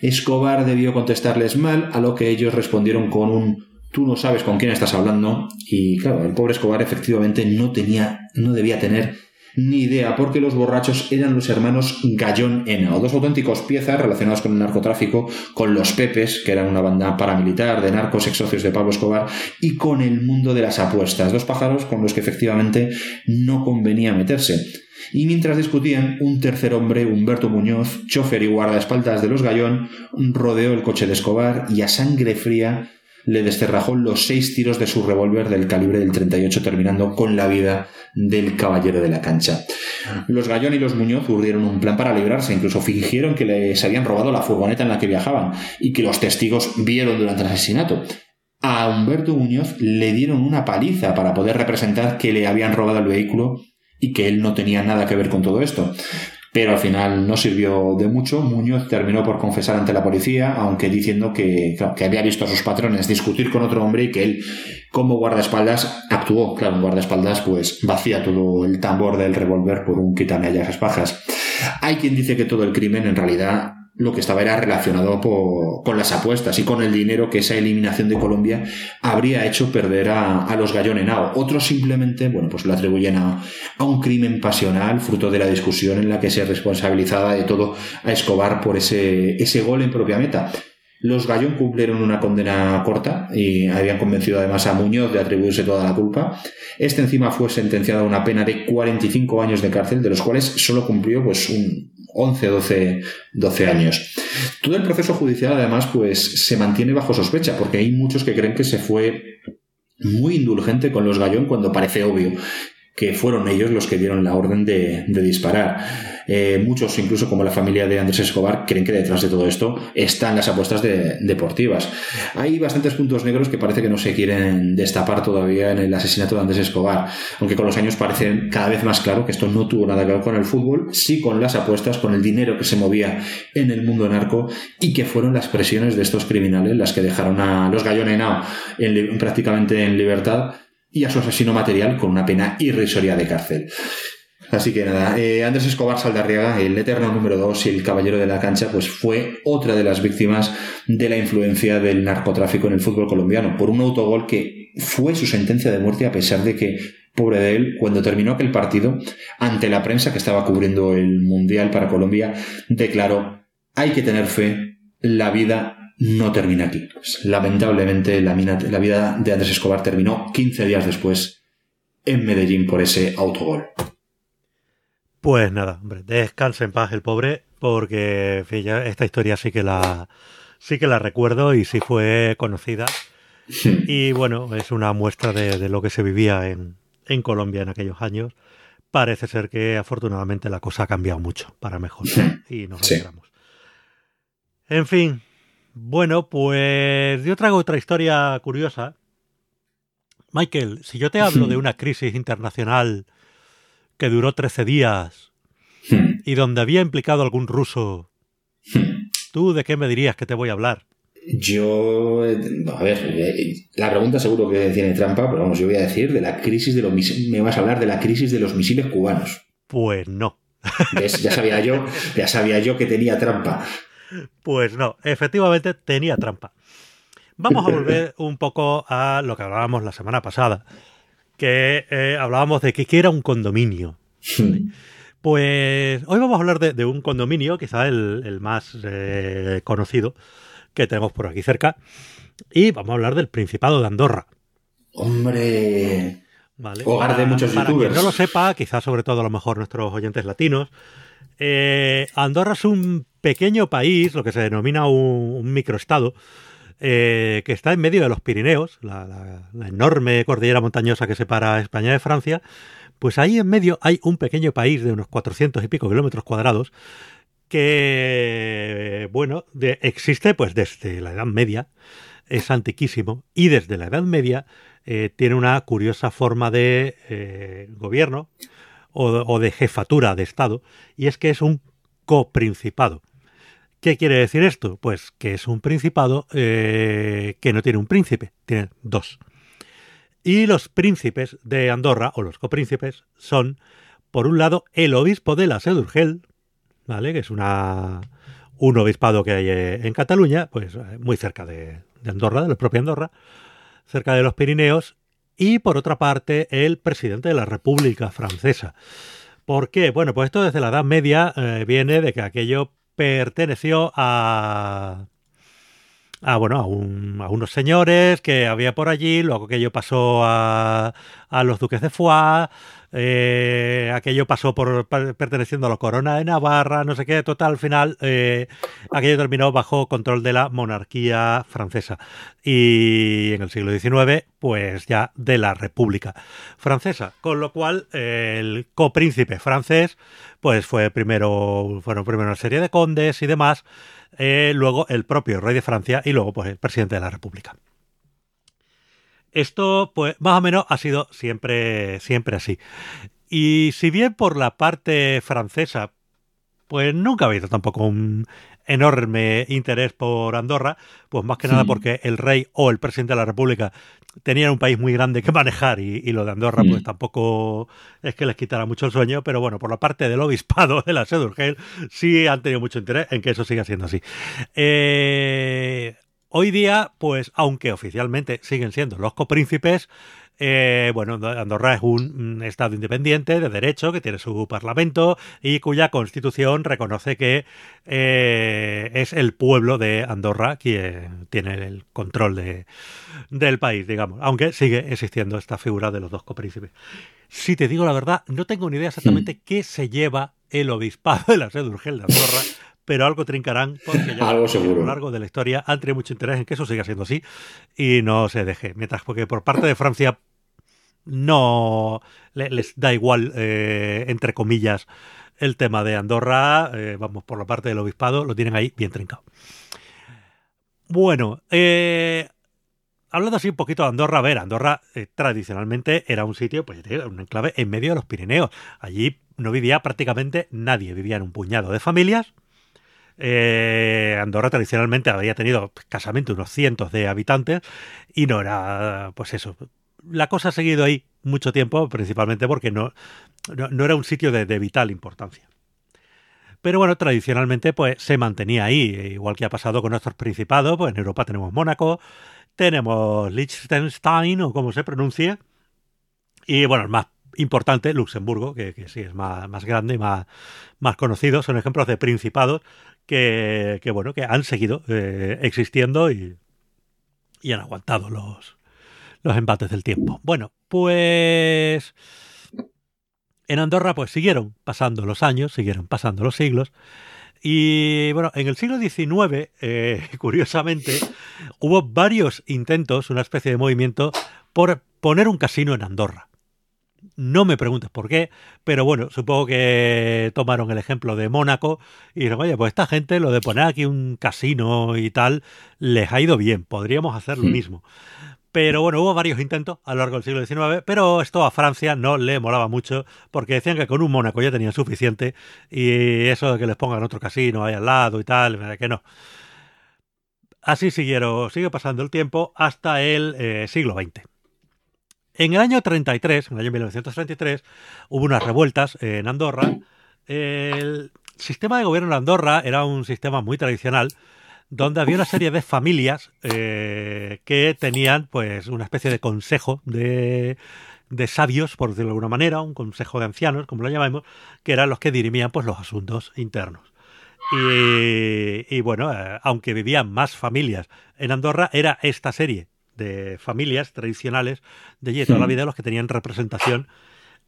Escobar debió contestarles mal, a lo que ellos respondieron con un tú no sabes con quién estás hablando. Y claro, el pobre Escobar efectivamente no tenía, no debía tener ni idea, porque los borrachos eran los hermanos Gallón Henao, dos auténticos piezas relacionados con el narcotráfico, con los Pepes, que eran una banda paramilitar de narcos ex socios de Pablo Escobar, y con el mundo de las apuestas, dos pájaros con los que efectivamente no convenía meterse. Y mientras discutían, un tercer hombre, Humberto Muñoz, chofer y guardaespaldas de los Gallón, rodeó el coche de Escobar y a sangre fría le desterrajó los seis tiros de su revólver del calibre del 38, terminando con la vida del caballero de la cancha. Los Gallón y los Muñoz urdieron un plan para librarse, incluso fingieron que les habían robado la furgoneta en la que viajaban y que los testigos vieron durante el asesinato. A Humberto Muñoz le dieron una paliza para poder representar que le habían robado el vehículo y que él no tenía nada que ver con todo esto pero al final no sirvió de mucho. Muñoz terminó por confesar ante la policía, aunque diciendo que, que había visto a sus patrones discutir con otro hombre y que él, como guardaespaldas, actuó. Claro, un guardaespaldas pues vacía todo el tambor del revólver por un quítame esas pajas. Hay quien dice que todo el crimen en realidad lo que estaba era relacionado con las apuestas y con el dinero que esa eliminación de Colombia habría hecho perder a, los Gallón Henao. Otros simplemente, bueno, pues lo atribuyen a, un crimen pasional, fruto de la discusión en la que se responsabilizaba de todo a Escobar por ese, ese gol en propia meta. Los Gallón cumplieron una condena corta y habían convencido además a Muñoz de atribuirse toda la culpa. Este encima fue sentenciado a una pena de 45 años de cárcel, de los cuales solo cumplió pues un 11, 12, 12 años. Todo el proceso judicial además pues se mantiene bajo sospecha porque hay muchos que creen que se fue muy indulgente con los Gallón cuando parece obvio que fueron ellos los que dieron la orden de, disparar. Eh, muchos, incluso como la familia de Andrés Escobar, creen que detrás de todo esto están las apuestas deportivas. Hay bastantes puntos negros que parece que no se quieren destapar todavía en el asesinato de Andrés Escobar, aunque con los años parece cada vez más claro que esto no tuvo nada que ver con el fútbol, sí con las apuestas, con el dinero que se movía en el mundo narco y que fueron las presiones de estos criminales las que dejaron a los Gallón en, prácticamente en libertad y a su asesino material con una pena irrisoria de cárcel. Así que nada, eh, Andrés Escobar Saldarriaga, el eterno número 2 y el caballero de la cancha, pues fue otra de las víctimas de la influencia del narcotráfico en el fútbol colombiano, por un autogol que fue su sentencia de muerte a pesar de que, pobre de él, cuando terminó aquel partido, ante la prensa que estaba cubriendo el Mundial para Colombia, declaró, hay que tener fe, la vida no termina aquí. Lamentablemente, la, la vida de Andrés Escobar terminó 15 días después en Medellín por ese autogol. Pues nada, hombre, descanse en paz el pobre, porque esta historia sí que la sí que la recuerdo y sí fue conocida. Y bueno, es una muestra de, lo que se vivía en, en, Colombia en aquellos años. Parece ser que afortunadamente la cosa ha cambiado mucho para mejor y nos alegramos. En fin, bueno, pues yo traigo otra historia curiosa. Michael, si yo te hablo de una crisis internacional que duró 13 días y donde había implicado algún ruso, ¿tú de qué me dirías que te voy a hablar? Yo, a ver, eh, la pregunta seguro que tiene trampa, pero vamos, yo voy a decir de la crisis de los misiles. Me vas a hablar de la crisis de los misiles cubanos. Pues no. Ya sabía yo, ya sabía yo que tenía trampa. Pues no, efectivamente tenía trampa. Vamos a volver un poco a lo que hablábamos la semana pasada, que eh, hablábamos de que, era un condominio. Pues hoy vamos a hablar de, un condominio, quizá el, más eh, conocido que tenemos por aquí cerca, y vamos a hablar del Principado de Andorra. Hombre, hogar de muchos para Quien no lo sepa, quizá sobre todo a lo mejor nuestros oyentes latinos, eh, Andorra es un pequeño país, lo que se denomina un, microestado, eh, que está en medio de los Pirineos, la, enorme cordillera montañosa que separa España de Francia, pues ahí en medio hay un pequeño país de unos 400 y pico kilómetros cuadrados que, bueno, existe pues desde la Edad Media, es antiquísimo, y desde la Edad Media eh, tiene una curiosa forma de eh, gobierno o, de jefatura de Estado, y es que es un coprincipado. ¿Qué quiere decir esto? Pues que es un principado eh, que no tiene un príncipe, tiene dos. Y los príncipes de Andorra, o los copríncipes, son, por un lado, el obispo de la Sedurgel, ¿vale? Que es una, un obispado que hay eh, en Cataluña, pues eh, muy cerca de, Andorra, de la propia Andorra, cerca de los Pirineos, y por otra parte, el presidente de la República Francesa. ¿Por qué? Bueno, pues esto desde la Edad Media viene de que aquello perteneció a, a bueno, a, a, unos señores que había por allí, luego aquello pasó a, a los duques de Foix, eh, aquello pasó por perteneciendo a la corona de Navarra, no sé qué, total, al final eh, aquello terminó bajo control de la monarquía francesa. Y en el siglo XIX pues ya de la República francesa, con lo cual el copríncipe francés pues fue primero, fueron primero una serie de condes y demás, eh, luego el propio rey de Francia y luego pues el presidente de la República. Esto, pues, más o menos ha sido siempre, siempre así. Y si bien por la parte francesa, pues nunca ha habido tampoco un enorme interés por Andorra, pues más que nada porque el rey o el presidente de la República tenían un país muy grande que manejar y, lo de Andorra pues tampoco es que les quitara mucho el sueño, pero bueno, por la parte del obispado de la Sedurgel sí han tenido mucho interés en que eso siga siendo así. Eh, Hoy día, pues, aunque oficialmente siguen siendo los copríncipes, eh, bueno, Andorra es un Estado independiente de derecho que tiene su parlamento y cuya constitución reconoce que eh, es el pueblo de Andorra quien tiene el control de, del país, digamos, aunque sigue existiendo esta figura de los dos copríncipes. Si te digo la verdad, no tengo ni idea exactamente qué se lleva el obispado de la Sedurgel de Andorra pero algo trincarán porque ya a lo largo de la historia han tenido mucho interés en que eso siga siendo así y no se deje. Mientras porque por parte de Francia no les da igual, eh, entre comillas, el tema de Andorra, eh, vamos, por la parte del obispado, lo tienen ahí bien trincado. Bueno, eh, hablando así un poquito de Andorra, a ver, Andorra tradicionalmente era un sitio, pues un enclave en medio de los Pirineos. Allí no vivía prácticamente nadie, vivían un puñado de familias eh, Andorra tradicionalmente había tenido escasamente unos cientos de habitantes y no era, pues eso. La cosa ha seguido ahí mucho tiempo, principalmente porque no, no, era un sitio de, vital importancia. Pero bueno, tradicionalmente pues se mantenía ahí, igual que ha pasado con nuestros principados, pues en Europa tenemos Mónaco, tenemos Liechtenstein o como se pronuncia, y bueno, el más importante, Luxemburgo, que, sí es más, más, grande y más, más conocido, son ejemplos de principados que, bueno, que han seguido eh, existiendo y, y, han aguantado los, los embates del tiempo. Bueno, pues en Andorra pues siguieron pasando los años, siguieron pasando los siglos. Y bueno, en el siglo XIX, eh, curiosamente, hubo varios intentos, una especie de movimiento, por poner un casino en Andorra. No me preguntes por qué, pero bueno, supongo que tomaron el ejemplo de Mónaco y dijeron, oye, pues esta gente lo de poner aquí un casino y tal, les ha ido bien, podríamos hacer lo mismo. Pero bueno, hubo varios intentos a lo largo del siglo XIX, pero esto a Francia no le molaba mucho porque decían que con un Mónaco ya tenían suficiente y eso de que les pongan otro casino ahí al lado y tal, que no. Así siguieron, sigue pasando el tiempo hasta el eh, siglo XX. En el año 33, en el año 1933, hubo unas revueltas en Andorra. El sistema de gobierno de Andorra era un sistema muy tradicional donde había una serie de familias eh, que tenían pues una especie de consejo de, sabios, por decirlo de alguna manera, un consejo de ancianos, como lo llamamos, que eran los que dirimían pues los asuntos internos. Y, bueno, eh, aunque vivían más familias en Andorra, era esta serie de familias tradicionales de allí toda la vida los que tenían representación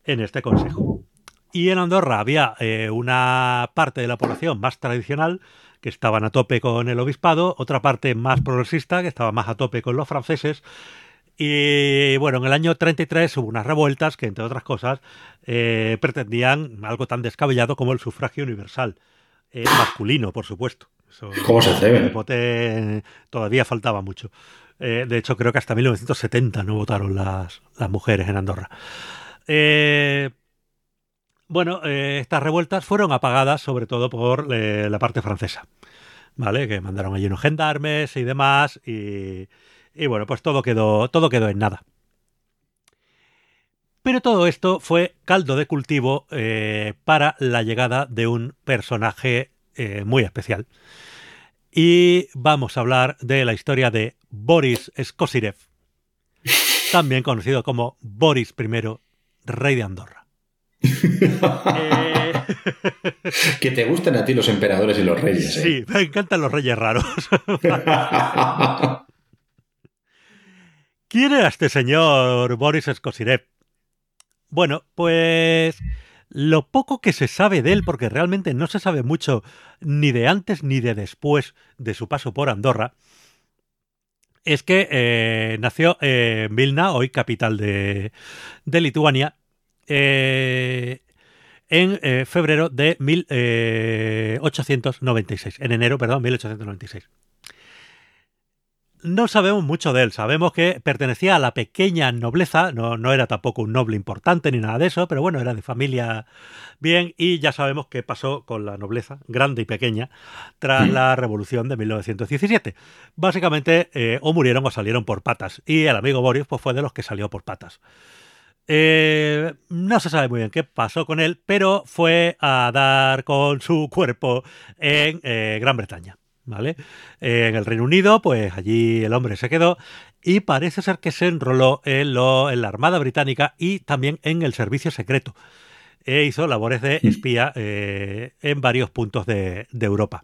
en este consejo. Y en Andorra había eh, una parte de la población más tradicional que estaban a tope con el obispado, otra parte más progresista, que estaba más a tope con los franceses. Y bueno, en el año 33 hubo unas revueltas que, entre otras cosas, eh, pretendían algo tan descabellado como el sufragio universal. Eh, masculino, por supuesto. ¿Cómo se hace? Todavía faltaba mucho. Eh, de hecho, creo que hasta 1970 no votaron las, las mujeres en Andorra. Eh, bueno, eh, estas revueltas fueron apagadas sobre todo por la parte francesa, ¿vale? Que mandaron allí unos gendarmes y demás y, y bueno, pues todo quedó, todo quedó en nada. Pero todo esto fue caldo de cultivo para la llegada de un personaje muy especial. Y vamos a hablar de la historia de Boris Skosirev, también conocido como Boris I, rey de Andorra. Eh, que te gusten a ti los emperadores y los reyes. ¿eh? Sí, me encantan los reyes raros. ¿Quién era este señor Boris Skosirev? Bueno, pues lo poco que se sabe de él, porque realmente no se sabe mucho ni de antes ni de después de su paso por Andorra, es que eh, nació en Vilna, hoy capital de, Lituania, eh, en eh, febrero de 1896, en enero, perdón, 1896 no sabemos mucho de él. Sabemos que pertenecía a la pequeña nobleza, no, no, era tampoco un noble importante ni nada de eso, pero bueno, era de familia bien y ya sabemos qué pasó con la nobleza, grande y pequeña, tras la revolución de 1917. Básicamente, eh, o murieron o salieron por patas. Y el amigo Boris pues, fue de los que salió por patas. Eh, no se sabe muy bien qué pasó con él, pero fue a dar con su cuerpo en eh, Gran Bretaña. ¿Vale? Eh, en el Reino Unido, pues allí el hombre se quedó y parece ser que se enroló en, la Armada Británica y también en el Servicio Secreto. E hizo labores de espía eh, en varios puntos de, Europa.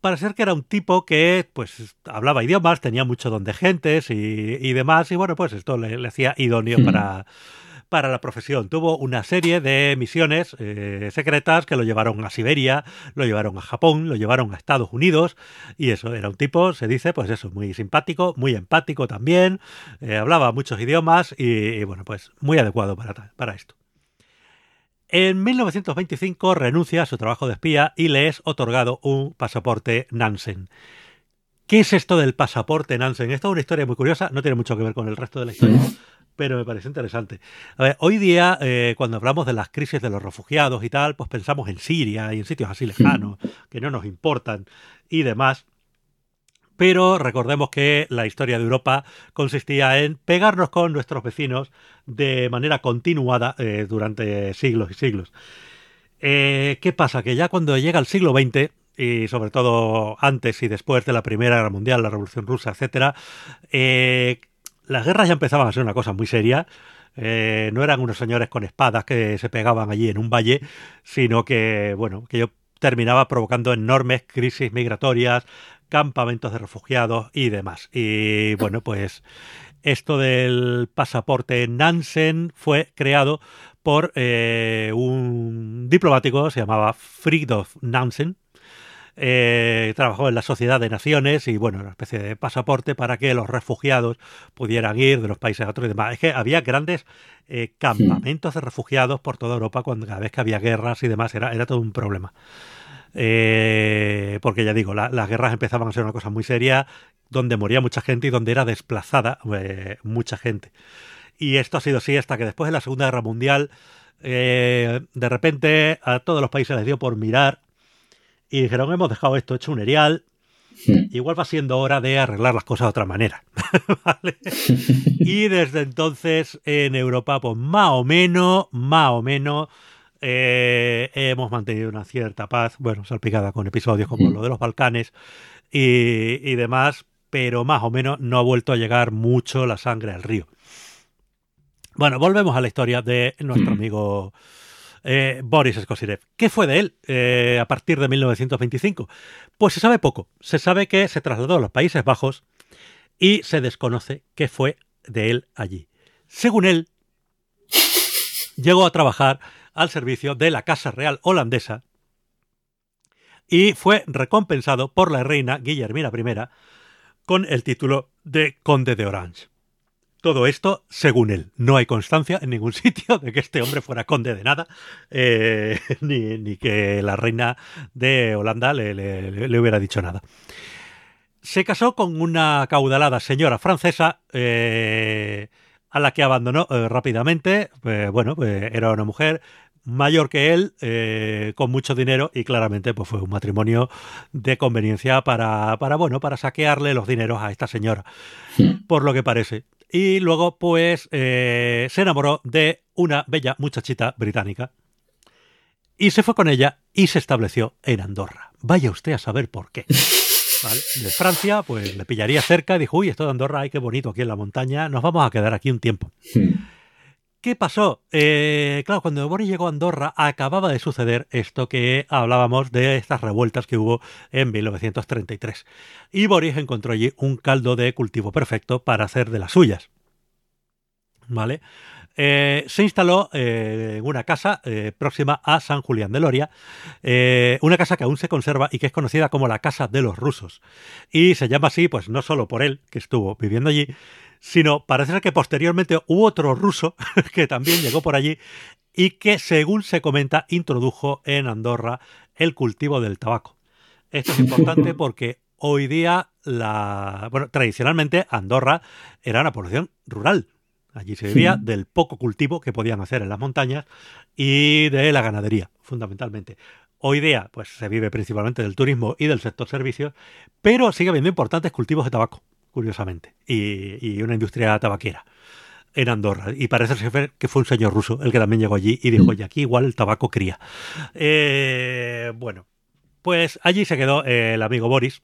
Parece ser que era un tipo que pues hablaba idiomas, tenía mucho don de gentes y, demás, y bueno, pues esto le, hacía idóneo para para la profesión. Tuvo una serie de misiones eh, secretas que lo llevaron a Siberia, lo llevaron a Japón, lo llevaron a Estados Unidos y eso, era un tipo, se dice, pues eso, muy simpático, muy empático también, eh, hablaba muchos idiomas y, bueno, pues muy adecuado para, para esto. En 1925 renuncia a su trabajo de espía y le es otorgado un pasaporte Nansen. ¿Qué es esto del pasaporte Nansen? Esta es una historia muy curiosa, no tiene mucho que ver con el resto de la historia, pero me parece interesante. A ver, hoy día, eh, cuando hablamos de las crisis de los refugiados y tal, pues pensamos en Siria y en sitios así lejanos, que no nos importan y demás. Pero recordemos que la historia de Europa consistía en pegarnos con nuestros vecinos de manera continuada eh, durante siglos y siglos. Eh, ¿Qué pasa? Que ya cuando llega el siglo XX, y sobre todo antes y después de la Primera Guerra Mundial, la Revolución Rusa, etcétera, las guerras ya empezaban a ser una cosa muy seria. Eh, no eran unos señores con espadas que se pegaban allí en un valle, sino que, bueno, que yo terminaba provocando enormes crisis migratorias, campamentos de refugiados y demás. Y bueno, pues esto del pasaporte Nansen fue creado por eh, un diplomático, se llamaba Fridtjof Nansen, eh, trabajó en la Sociedad de Naciones y, bueno, una especie de pasaporte para que los refugiados pudieran ir de los países a otros y demás. Es que había grandes eh, campamentos de refugiados por toda Europa cuando cada vez que había guerras y demás, era, era todo un problema. Eh, porque ya digo, las guerras empezaban a ser una cosa muy seria, donde moría mucha gente y donde era desplazada mucha gente. Y esto ha sido así hasta que después de la Segunda Guerra Mundial, de repente a todos los países les dio por mirar y dijeron, hemos dejado esto hecho un erial, hmm. igual va siendo hora de arreglar las cosas de otra manera. y desde entonces en Europa, pues más o menos, más o menos, eh, hemos mantenido una cierta paz, bueno, salpicada con episodios como hmm. lo de los Balcanes y, demás, pero más o menos no ha vuelto a llegar mucho la sangre al río. Bueno, volvemos a la historia de nuestro hmm. amigo eh, Boris Skosirev. ¿Qué fue de él eh, a partir de 1925? Pues se sabe poco. Se sabe que se trasladó a los Países Bajos y se desconoce qué fue de él allí. Según él, llegó a trabajar al servicio de la Casa Real holandesa y fue recompensado por la reina Guillermina I con el título de Conde de Orange. Todo esto, según él, no hay constancia en ningún sitio de que este hombre fuera conde de nada, eh, ni, que la reina de Holanda le, hubiera dicho nada. Se casó con una caudalada señora francesa eh, a la que abandonó eh, rápidamente. bueno, pues era una mujer mayor que él, eh, con mucho dinero y claramente pues fue un matrimonio de conveniencia para, para, bueno, para saquearle los dineros a esta señora, por lo que parece. Y luego pues eh, se enamoró de una bella muchachita británica y se fue con ella y se estableció en Andorra. Vaya usted a saber por qué. De Francia, pues le pillaría cerca y dijo, uy, esto de Andorra, ay, qué bonito aquí en la montaña, nos vamos a quedar aquí un tiempo. Hmm. ¿Qué pasó? Eh, claro, cuando Boris llegó a Andorra acababa de suceder esto que hablábamos de estas revueltas que hubo en 1933. Y Boris encontró allí un caldo de cultivo perfecto para hacer de las suyas. ¿Vale? Eh, se instaló eh, en una casa próxima a San Julián de Loria, una casa que aún se conserva y que es conocida como la Casa de los Rusos. Y se llama así, pues no solo por él, que estuvo viviendo allí, sino parece ser que posteriormente hubo otro ruso que también llegó por allí y que, según se comenta, introdujo en Andorra el cultivo del tabaco. Esto es importante porque hoy día, la, bueno, tradicionalmente Andorra era una población rural. Allí se vivía del poco cultivo que podían hacer en las montañas y de la ganadería, fundamentalmente. Hoy día, pues se vive principalmente del turismo y del sector servicios, pero sigue habiendo importantes cultivos de tabaco curiosamente, y, una industria tabaquera en Andorra. Y parece ser que fue un señor ruso el que también llegó allí y dijo, oye, aquí igual el tabaco cría. Eh, bueno, pues allí se quedó el amigo Boris.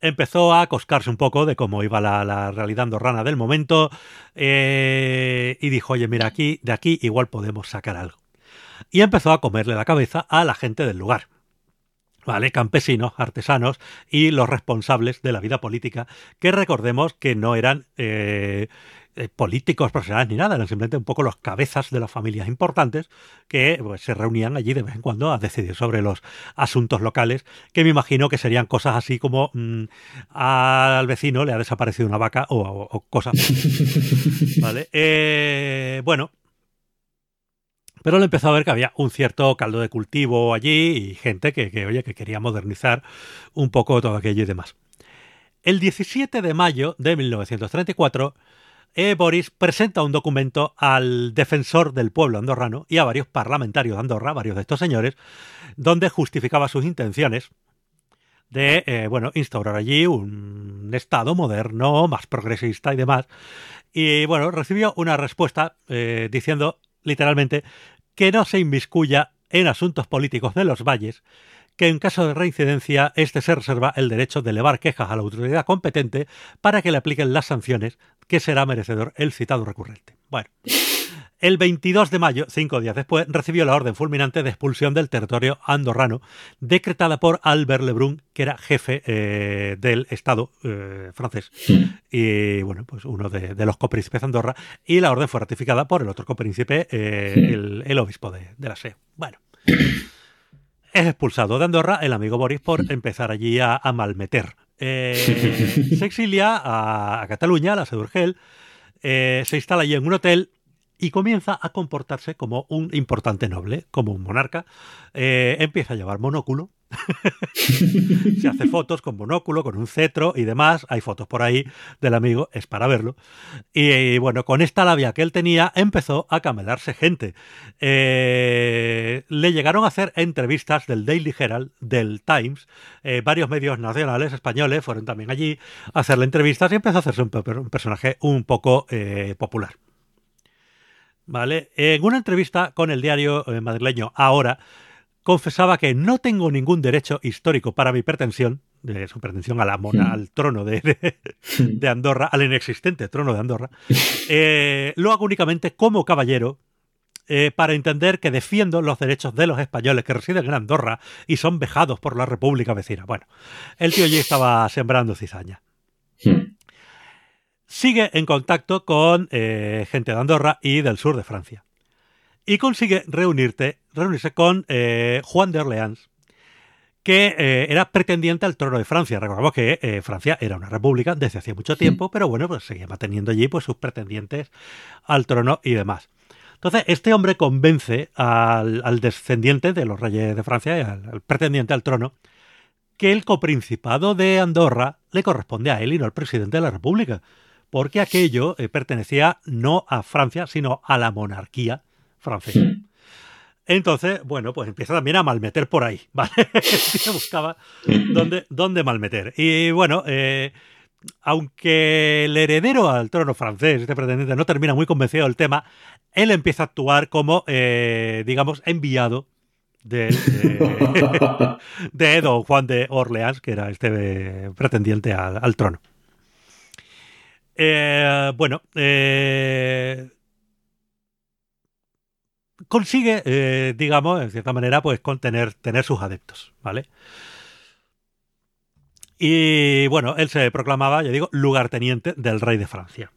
Empezó a coscarse un poco de cómo iba la, realidad andorrana del momento eh, y dijo, oye, mira, aquí, de aquí igual podemos sacar algo. Y empezó a comerle la cabeza a la gente del lugar. ¿Vale? campesinos, artesanos y los responsables de la vida política, que recordemos que no eran eh, eh, políticos profesionales ni nada, eran simplemente un poco los cabezas de las familias importantes que pues, se reunían allí de vez en cuando a decidir sobre los asuntos locales, que me imagino que serían cosas así como mm, al vecino le ha desaparecido una vaca o, cosas. ¿Vale? Eh, bueno, pero le empezó a ver que había un cierto caldo de cultivo allí y gente que, oye, que quería modernizar un poco todo aquello y demás. El 17 de mayo de 1934, eh, Boris presenta un documento al defensor del pueblo andorrano y a varios parlamentarios de Andorra, varios de estos señores, donde justificaba sus intenciones de eh, bueno, instaurar allí un Estado moderno, más progresista y demás. Y bueno, recibió una respuesta eh, diciendo literalmente que no se inmiscuya en asuntos políticos de los valles, que en caso de reincidencia éste se reserva el derecho de elevar quejas a la autoridad competente para que le apliquen las sanciones que será merecedor el citado recurrente. Bueno, el 22 de mayo, cinco días después, recibió la orden fulminante de expulsión del territorio andorrano, decretada por Albert Lebrun, que era jefe eh, del Estado eh, francés. Y bueno, pues uno de, los copríncipes de Andorra. Y la orden fue ratificada por el otro copríncipe, eh, el, obispo de, la SE. Bueno. Es expulsado de Andorra el amigo Boris por empezar allí a, malmeter. se exilia a, Cataluña, a la Sedurgel, se instala allí en un hotel y comienza a comportarse como un importante noble, como un monarca. Eh, empieza a llevar monóculo, se hace fotos con monóculo, con un cetro y demás. Hay fotos por ahí del amigo, es para verlo. Y, bueno, con esta labia que él tenía, empezó a camelarse gente. Eh, le llegaron a hacer entrevistas del Daily Herald, del Times. Eh, varios medios nacionales españoles fueron también allí a hacerle entrevistas y empezó a hacerse un, un personaje un poco popular. ¿Vale? En una entrevista con el diario eh, madrileño Ahora, confesaba que no tengo ningún derecho histórico para mi pretensión, de su pretensión a la mona, al trono de, de, Andorra, al inexistente trono de Andorra, eh, lo hago únicamente como caballero eh, para entender que defiendo los derechos de los españoles que residen en Andorra y son vejados por la República vecina. Bueno, el tío allí estaba sembrando cizaña sigue en contacto con eh, gente de Andorra y del sur de Francia. Y consigue reunirte, reunirse con eh, Juan de Orleans, que eh, era pretendiente al trono de Francia. Recordamos que Francia era una república desde hacía mucho tiempo, pero bueno, pues seguía manteniendo allí pues, sus pretendientes al trono y demás. Entonces, este hombre convence al, descendiente de los reyes de Francia, al, al, pretendiente al trono, que el coprincipado de Andorra le corresponde a él y no al presidente de la República, porque aquello eh, pertenecía no a Francia, sino a la monarquía francesa. Entonces, bueno, pues empieza también a malmeter por ahí, ¿vale? buscaba dónde, dónde malmeter. Y bueno, eh, aunque el heredero al trono francés, este pretendiente, no termina muy convencido del tema, él empieza a actuar como, eh, digamos, enviado de, de, don Juan de Orleans, que era este pretendiente al, trono. Eh, bueno, eh, consigue, eh, digamos, en cierta manera, pues contener tener sus adeptos, ¿vale? Y bueno, él se proclamaba, ya digo, lugarteniente del rey de Francia.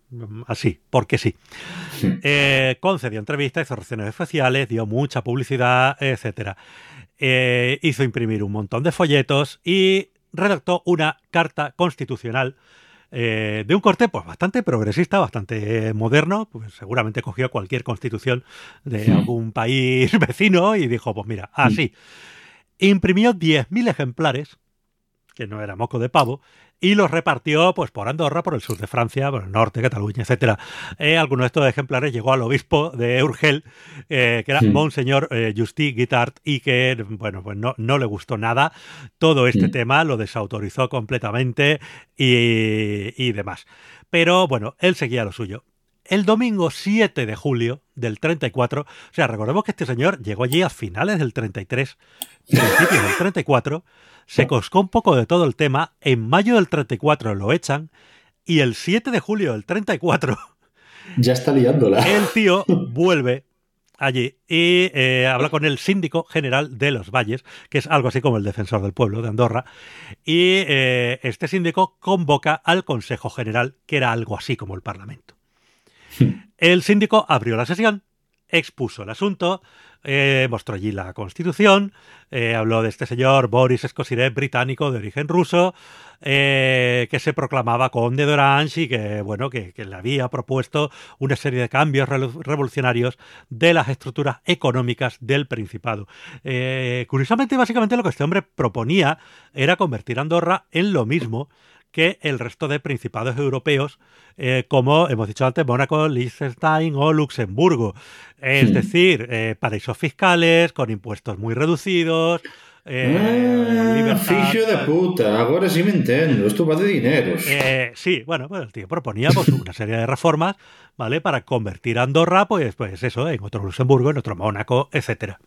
Así, porque sí. Eh, concedió entrevistas, hizo reacciones especiales, dio mucha publicidad, etc. Eh, hizo imprimir un montón de folletos y redactó una carta constitucional eh, de un corte pues bastante progresista, bastante moderno, pues seguramente cogió cualquier constitución de algún país vecino y dijo, pues mira, así. Imprimió 10.000 ejemplares, que no era moco de pavo, y los repartió pues por Andorra, por el sur de Francia, por el norte, Cataluña, etcétera. Eh, algunos de estos ejemplares llegó al obispo de Urgel, eh, que era Monseñor eh, Guitart, y que, bueno, pues no, no le gustó nada todo este tema, lo desautorizó completamente y, y demás. Pero bueno, él seguía lo suyo el domingo 7 de julio del 34. O sea, recordemos que este señor llegó allí a finales del 33, principios del 34, se coscó un poco de todo el tema, en mayo del 34 lo echan y el 7 de julio del 34... Ya está liándola. El tío vuelve allí y eh, habla con el síndico general de los valles, que es algo así como el defensor del pueblo de Andorra, y eh, este síndico convoca al Consejo General, que era algo así como el Parlamento. El síndico abrió la sesión, expuso el asunto, eh, mostró allí la constitución, eh, habló de este señor Boris Skosirev, británico de origen ruso, eh, que se proclamaba conde de Orange y que, bueno, que, le había propuesto una serie de cambios revolucionarios de las estructuras económicas del Principado. curiosamente, básicamente lo que este hombre proponía era convertir Andorra en lo mismo que el resto de principados europeos, eh, como hemos dicho antes, Mónaco, Liechtenstein o Luxemburgo. Es decir, eh, paraísos fiscales con impuestos muy reducidos. Eh, ah, de puta, ahora sí me entiendo, esto va de dinero. Eh, sí, bueno, pues el tío proponía pues, una serie de reformas, ¿vale? Para convertir a Andorra, pues, pues eso, en otro Luxemburgo, en otro Mónaco, etcétera.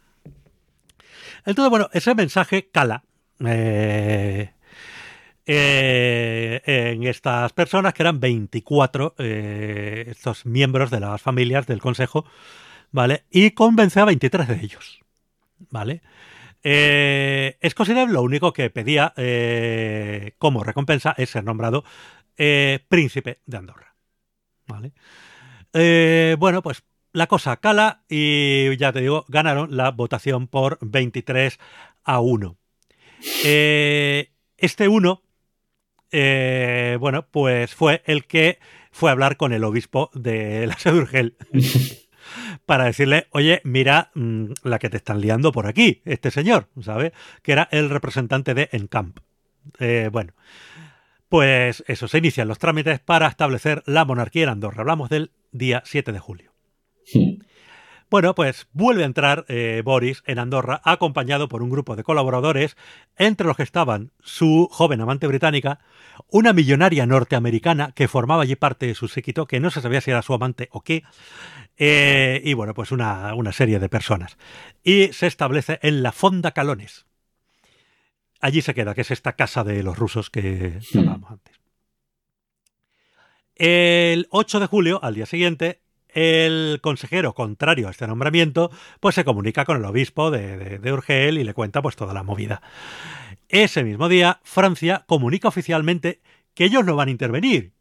Entonces, bueno, ese mensaje cala. Eh, eh, en estas personas, que eran 24, eh, estos miembros de las familias del Consejo, ¿vale? Y convence a 23 de ellos, ¿vale? Eh, lo único que pedía eh, como recompensa es ser nombrado príncipe de Andorra, ¿vale? bueno, pues la cosa cala y ya te digo, ganaron la votación por 23 a 1. este 1 eh, bueno, pues fue el que fue a hablar con el obispo de la Sedurgel para decirle, oye, mira mm, la que te están liando por aquí, este señor, ¿sabe? Que era el representante de Encamp. Eh, bueno, pues eso, se inician los trámites para establecer la monarquía en Andorra. Hablamos del día 7 de julio. Bueno, pues vuelve a entrar eh, Boris en Andorra acompañado por un grupo de colaboradores, entre los que estaban su joven amante británica, una millonaria norteamericana que formaba allí parte de su séquito, que no se sabía si era su amante o qué, eh, y bueno, pues una, serie de personas. Y se establece en la Fonda Calones. Allí se queda, que es esta casa de los rusos que hablábamos antes. El 8 de julio, al día siguiente, el consejero, contrario a este nombramiento, pues se comunica con el obispo de, de, Urgel y le cuenta pues toda la movida. Ese mismo día, Francia comunica oficialmente que ellos no van a intervenir,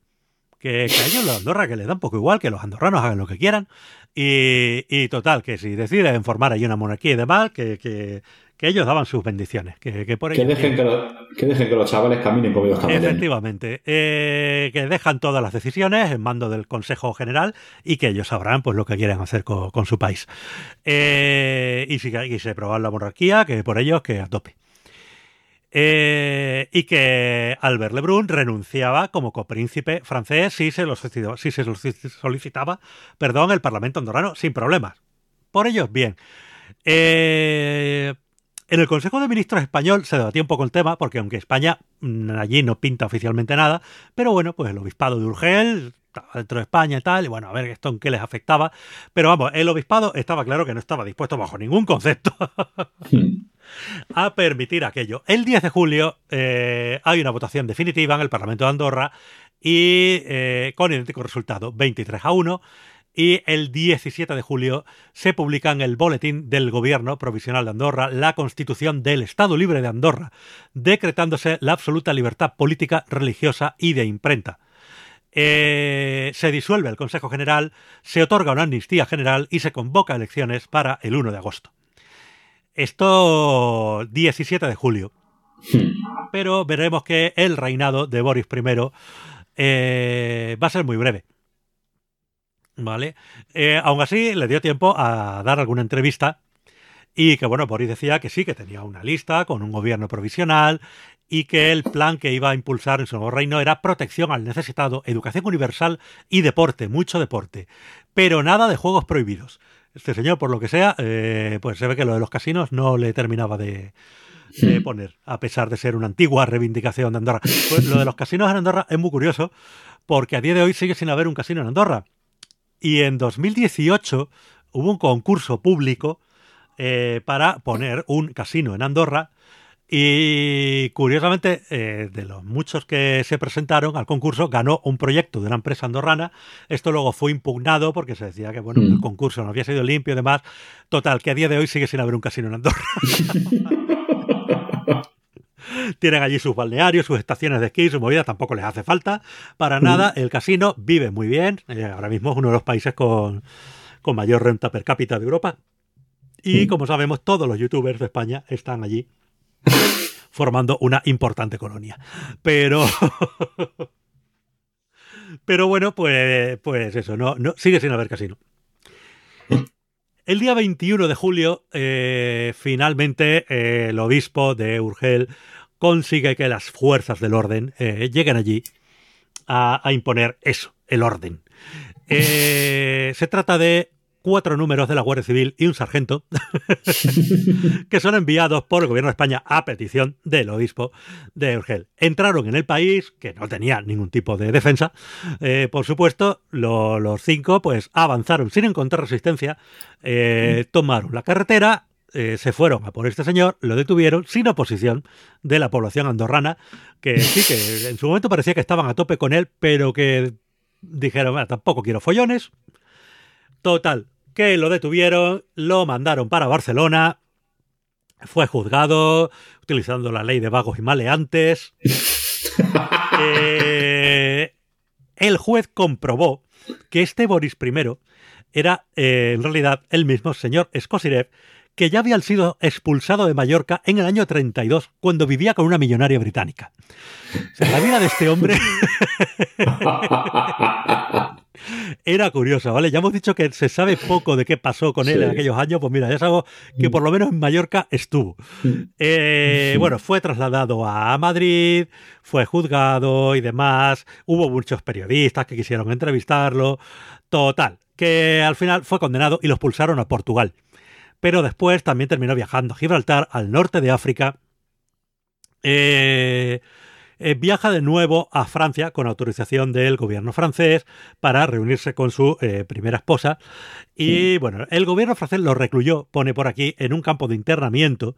que, que a ellos los Andorra que les da un poco igual, que los andorranos hagan lo que quieran. Y, y total, que si deciden formar ahí una monarquía y demás, que, que, que ellos daban sus bendiciones. Que, que por Que ello- dejen que, lo- que dejen que los chavales caminen como ellos caminen. Efectivamente, eh, que dejan todas las decisiones en mando del Consejo General y que ellos sabrán pues lo que quieren hacer con, con su país. Eh, y si y se probar la monarquía, que por ellos que a tope. Eh, y que Albert Lebrun renunciaba como copríncipe francés si se lo solicitaba, si se solicitaba perdón, el Parlamento andorrano sin problemas. Por ellos, bien. Eh, en el Consejo de Ministros español se debatía un poco el tema, porque aunque España mm, allí no pinta oficialmente nada, pero bueno, pues el obispado de Urgel estaba dentro de España y tal, y bueno, a ver esto en qué les afectaba. Pero vamos, el obispado estaba claro que no estaba dispuesto bajo ningún concepto Hmm. A permitir aquello. El 10 de julio eh, hay una votación definitiva en el Parlamento de Andorra y eh, con idéntico resultado, 23 a 1. Y el 17 de julio se publica en el boletín del Gobierno Provisional de Andorra la Constitución del Estado Libre de Andorra, decretándose la absoluta libertad política, religiosa y de imprenta. Eh, se disuelve el Consejo General, se otorga una amnistía general y se convoca elecciones para el 1 de agosto. Esto 17 de julio. Hmm. Pero veremos que el reinado de Boris I eh, va a ser muy breve. ¿Vale? Eh, aún así, le dio tiempo a dar alguna entrevista y que, bueno, Boris decía que sí, que tenía una lista con un gobierno provisional y que el plan que iba a impulsar en su nuevo reino era protección al necesitado, educación universal y deporte, mucho deporte, pero nada de juegos prohibidos. Este señor, por lo que sea, eh, pues se ve que lo de los casinos no le terminaba de, de poner, a pesar de ser una antigua reivindicación de Andorra. Pues lo de los casinos en Andorra es muy curioso, porque a día de hoy sigue sin haber un casino en Andorra. Y en 2018 hubo un concurso público eh, para poner un casino en Andorra. Y curiosamente, eh, de los muchos que se presentaron al concurso, ganó un proyecto de una empresa andorrana. Esto luego fue impugnado porque se decía que bueno, Mm. el concurso no había sido limpio y demás. Total, que a día de hoy sigue sin haber un casino en Andorra. Tienen allí sus balnearios, sus estaciones de esquí, su movida, tampoco les hace falta para nada. El casino vive muy bien. eh, ahora mismo es uno de los países con, con mayor renta per cápita de Europa. Y Mm. como sabemos, todos los youtubers de España están allí formando una importante colonia. Pero. Pero bueno, pues, pues eso, no, no, sigue sin haber casino. El día 21 de julio, eh, finalmente, eh, el obispo de Urgel consigue que las fuerzas del orden eh, lleguen allí a, imponer eso, el orden. Se trata de cuatro números de la Guardia Civil y un sargento que son enviados por el gobierno de España a petición del obispo de Urgel. Entraron en el país, que no tenía ningún tipo de defensa, eh, por supuesto, lo- los cinco pues avanzaron sin encontrar resistencia, eh, tomaron la carretera, eh, se fueron a por este señor, lo detuvieron sin oposición de la población andorrana, que sí que en su momento parecía que estaban a tope con él, pero que dijeron, "Bueno, tampoco quiero follones. Total, que lo detuvieron, lo mandaron para Barcelona, fue juzgado utilizando la ley de vagos y maleantes. Eh, el juez comprobó que este Boris I era eh, en realidad el mismo señor Skosirev que ya había sido expulsado de Mallorca en el año 32 cuando vivía con una millonaria británica. O sea, la vida de este hombre era curiosa, ¿vale? Ya hemos dicho que se sabe poco de qué pasó con él Sí. en aquellos años, pues mira, ya sabemos que por lo menos en Mallorca estuvo. Eh, bueno, fue trasladado a Madrid, fue juzgado y demás. Hubo muchos periodistas que quisieron entrevistarlo. Total, que al final fue condenado y lo expulsaron a Portugal. Pero después también terminó viajando a Gibraltar, al norte de África. Eh, eh, viaja de nuevo a Francia con autorización del gobierno francés para reunirse con su eh, primera esposa. Y bueno, el gobierno francés lo recluyó, pone por aquí, en un campo de internamiento,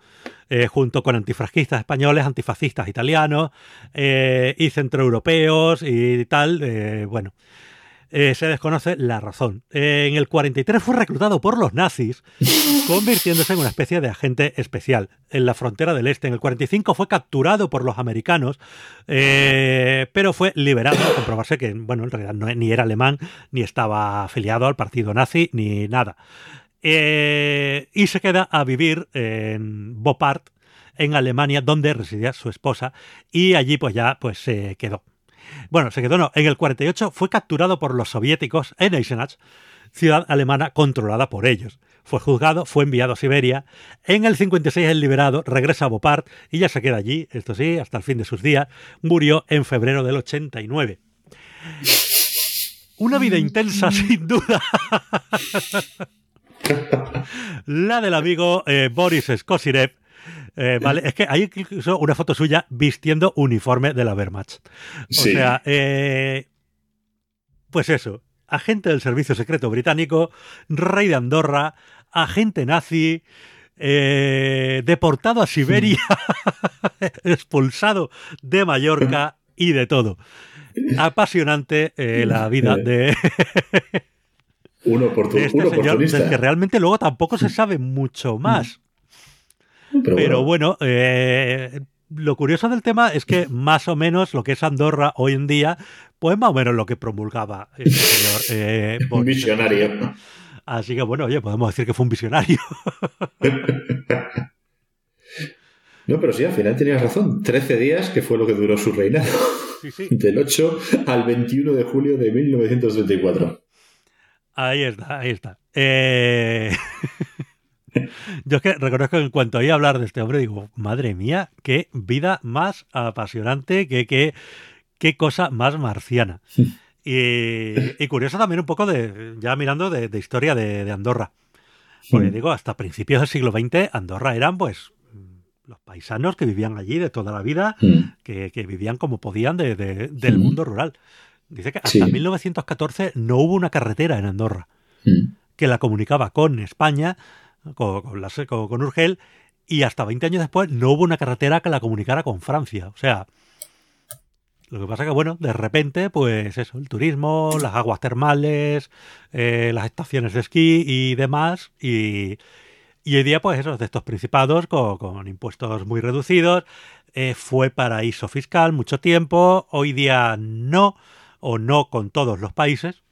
eh, junto con antifranquistas españoles, antifascistas italianos y centroeuropeos y tal. bueno, Eh, se desconoce la razón. Eh, en el 43 fue reclutado por los nazis, convirtiéndose en una especie de agente especial en la frontera del este. En el 45 fue capturado por los americanos, eh, pero fue liberado al comprobarse que, bueno, en realidad no, ni era alemán, ni estaba afiliado al partido nazi, ni nada. y se queda a vivir en Bopart, en Alemania, donde residía su esposa, y allí pues ya pues se quedó. Bueno, se quedó no. En el 48 fue capturado por los soviéticos en Eisenach, ciudad alemana controlada por ellos. Fue juzgado, fue enviado a Siberia. En el 56 es liberado, regresa a Bopart y ya se queda allí, esto sí, hasta el fin de sus días. Murió en febrero del 89. Una vida intensa, sin duda. La del amigo eh, Boris Skosirev, eh, vale, es que hay incluso una foto suya vistiendo uniforme de la Wehrmacht. O sea, eh, pues eso, agente del servicio secreto británico, rey de Andorra, agente nazi, eh, deportado a Siberia, expulsado de Mallorca y de todo. Apasionante la vida de... uno, este señor, del que realmente luego tampoco se sabe mucho más. Pero, bueno, eh, lo curioso del tema es que más o menos lo que es Andorra hoy en día, pues más o menos lo que promulgaba este señor. Eh, un visionario. Así que bueno, oye, podemos decir que fue un visionario. No, pero sí, al final tenías razón. Trece días, que fue lo que duró su reinado. Del 8 al 21 de julio de 1934. Ahí está, ahí está. Eh... Yo es que reconozco que en cuanto oí hablar de este hombre, digo, madre mía, qué vida más apasionante, qué, qué, qué cosa más marciana. Y, curioso también un poco de, ya mirando de, historia de, Andorra. Porque digo, hasta principios del siglo XX, Andorra eran pues los paisanos que vivían allí de toda la vida, que, vivían como podían del mundo rural. Dice que hasta 1914 no hubo una carretera en Andorra que la comunicaba con España con, con, Urgel, y hasta 20 años después no hubo una carretera que la comunicara con Francia. O sea, lo que pasa que, bueno, de repente, pues eso, el turismo, las aguas termales, eh, las estaciones de esquí y demás, y, y hoy día, pues eso, de estos principados con, impuestos muy reducidos, eh, fue paraíso fiscal mucho tiempo, hoy día no, o no con todos los países,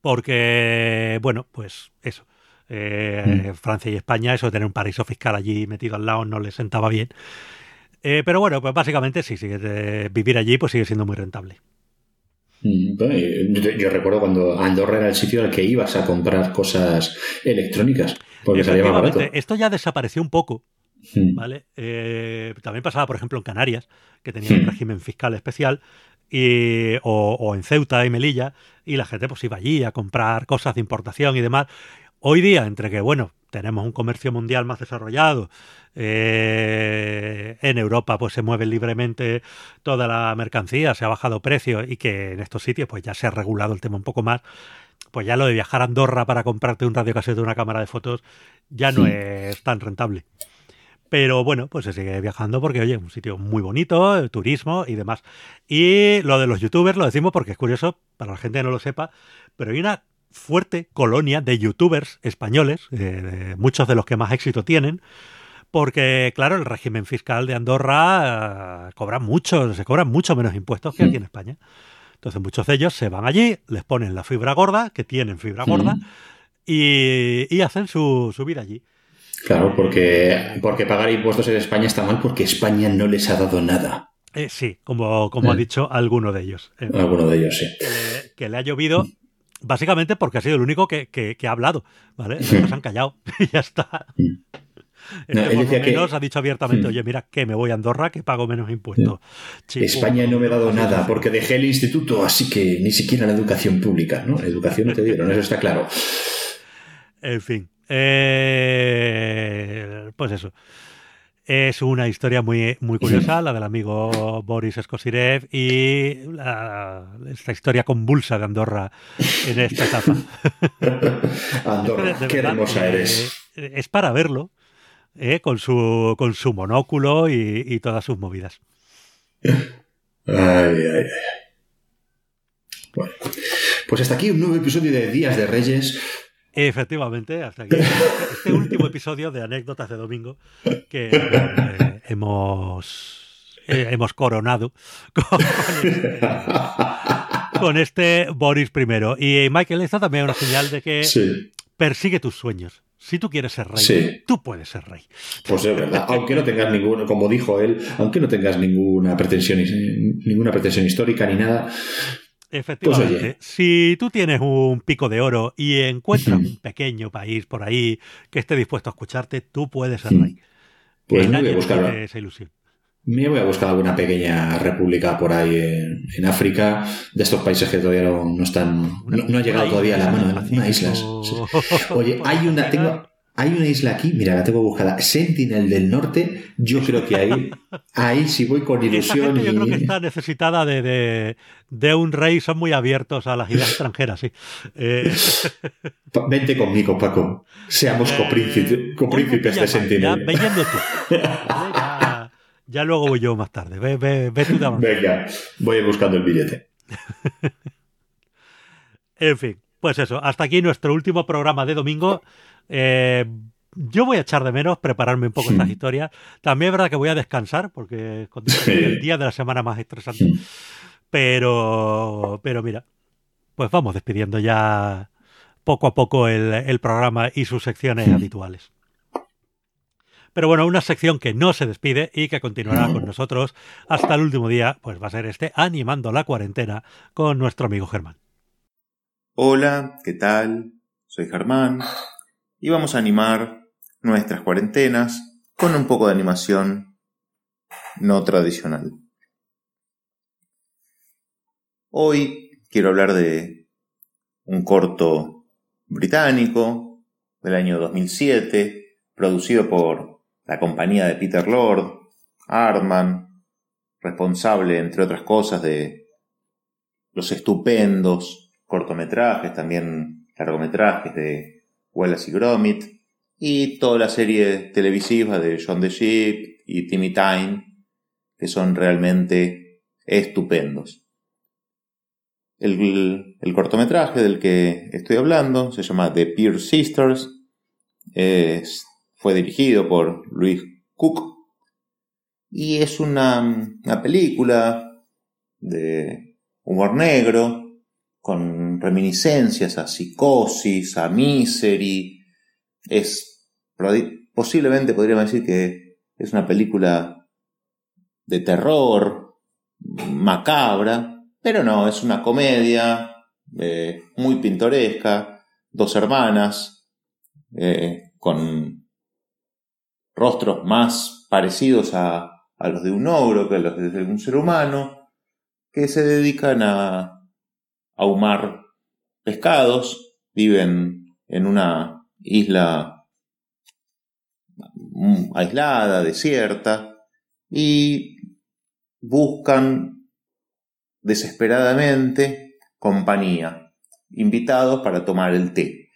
porque, bueno, pues eso, eh, mm. Francia y España, eso de tener un paraíso fiscal allí metido al lado no les sentaba bien. Eh, pero bueno, pues básicamente sí, sigue, vivir allí pues sigue siendo muy rentable. Mm, yo, recuerdo cuando Andorra era el sitio al que ibas a comprar cosas electrónicas, porque salía. Esto ya desapareció un poco, mm. ¿vale? Eh, también pasaba, por ejemplo, en Canarias, que tenía un régimen fiscal especial, y, o, o, en Ceuta y Melilla, y la gente pues iba allí a comprar cosas de importación y demás. Hoy día, entre que, bueno, tenemos un comercio mundial más desarrollado, eh, en Europa pues se mueve libremente toda la mercancía, se ha bajado precio y que en estos sitios pues ya se ha regulado el tema un poco más, pues ya lo de viajar a Andorra para comprarte un radiocasete de una cámara de fotos ya no es tan rentable. Pero bueno, pues se sigue viajando porque, oye, un sitio muy bonito, turismo y demás. Y lo de los youtubers lo decimos porque es curioso, para la gente que no lo sepa, pero hay una fuerte colonia de youtubers españoles, eh, muchos de los que más éxito tienen, porque, claro, el régimen fiscal de Andorra eh, cobra mucho, se cobran mucho menos impuestos que aquí en España. Entonces muchos de ellos se van allí, les ponen la fibra gorda, que tienen fibra gorda, y, hacen su, vida allí. Claro, porque, porque pagar impuestos en España está mal porque España no les ha dado nada. Eh, sí, como, como ha dicho alguno de ellos. alguno de ellos, sí. que le ha llovido Básicamente porque ha sido el único que, ha hablado, ¿vale? se han callado y ya está. Este por lo menos ha dicho abiertamente, oye, mira, que me voy a Andorra, que pago menos impuestos. España no me ha dado nada porque dejé el instituto, así que ni siquiera la educación pública, ¿no? educación no te dieron, eso está claro. En fin. Eh, pues eso. Es una historia muy, muy curiosa, la del amigo Boris Skosirev y esta historia convulsa de Andorra en esta etapa. Andorra, qué hermosa eres. Eh, es para verlo, eh, con, su, con su monóculo y, todas sus movidas. Ay, ay, ay. Bueno. Pues hasta aquí un nuevo episodio de Días de Reyes. Efectivamente, hasta aquí este último episodio de Anécdotas de Domingo que eh, hemos, eh, hemos coronado con, este, con, este, Boris I. Y Michael, esta también es una señal de que persigue tus sueños. Si tú quieres ser rey, tú puedes ser rey. Pues es verdad, aunque no tengas ningún, como dijo él, aunque no tengas ninguna pretensión, ninguna pretensión histórica ni nada, Efectivamente, pues si tú tienes un pico de oro y encuentras un pequeño país por ahí que esté dispuesto a escucharte, tú puedes ser rey. Pues me voy a buscar esa ilusión. Me voy a buscar alguna pequeña república por ahí en, África, de estos países que todavía no, están, no, ha llegado todavía a la mano, una islas. Oye, hay una, tengo, hay una isla aquí, mira, la tengo buscada, Sentinel del Norte. Yo creo que ahí, ahí sí voy con ilusión. Yo creo que está necesitada de, un rey, son muy abiertos a las ideas extranjeras, sí. Eh, vente conmigo, Paco. Seamos eh, copríncipes, de Sentinel. Ya, tú. Ya, luego voy yo más tarde. Ve, ve, ve tú Venga, voy buscando el billete. en fin, pues eso, hasta aquí nuestro último programa de domingo. Eh, yo voy a echar de menos prepararme un poco estas historias. También es verdad que voy a descansar porque es el día de la semana más estresante. Pero, pero mira, pues vamos despidiendo ya poco a poco el, programa y sus secciones habituales. Pero bueno, una sección que no se despide y que continuará con nosotros hasta el último día, pues va a ser este animando la cuarentena con nuestro amigo Germán. Hola, ¿qué tal? Soy Germán y vamos a animar nuestras cuarentenas con un poco de animación no tradicional. Hoy quiero hablar de un corto británico del año 2007, producido por la compañía de Peter Lord, Artman, responsable, entre otras cosas, de los estupendos cortometrajes, también largometrajes de Wallace y Gromit, y toda la serie televisiva de John the Sheep y Timmy Time, que son realmente estupendos. El, cortometraje del que estoy hablando se llama The Peer Sisters, fue dirigido por Louis Cook y es una, una película de humor negro con reminiscencias a psicosis, a misery. Es posiblemente podríamos decir que es una película de terror, macabra, pero no, es una comedia eh, muy pintoresca, dos hermanas eh, con rostros más parecidos a, a los de un ogro que a los de un ser humano, que se dedican a ahumar pescados, viven en una isla mm, aislada, desierta, y buscan desesperadamente compañía, invitados para tomar el té.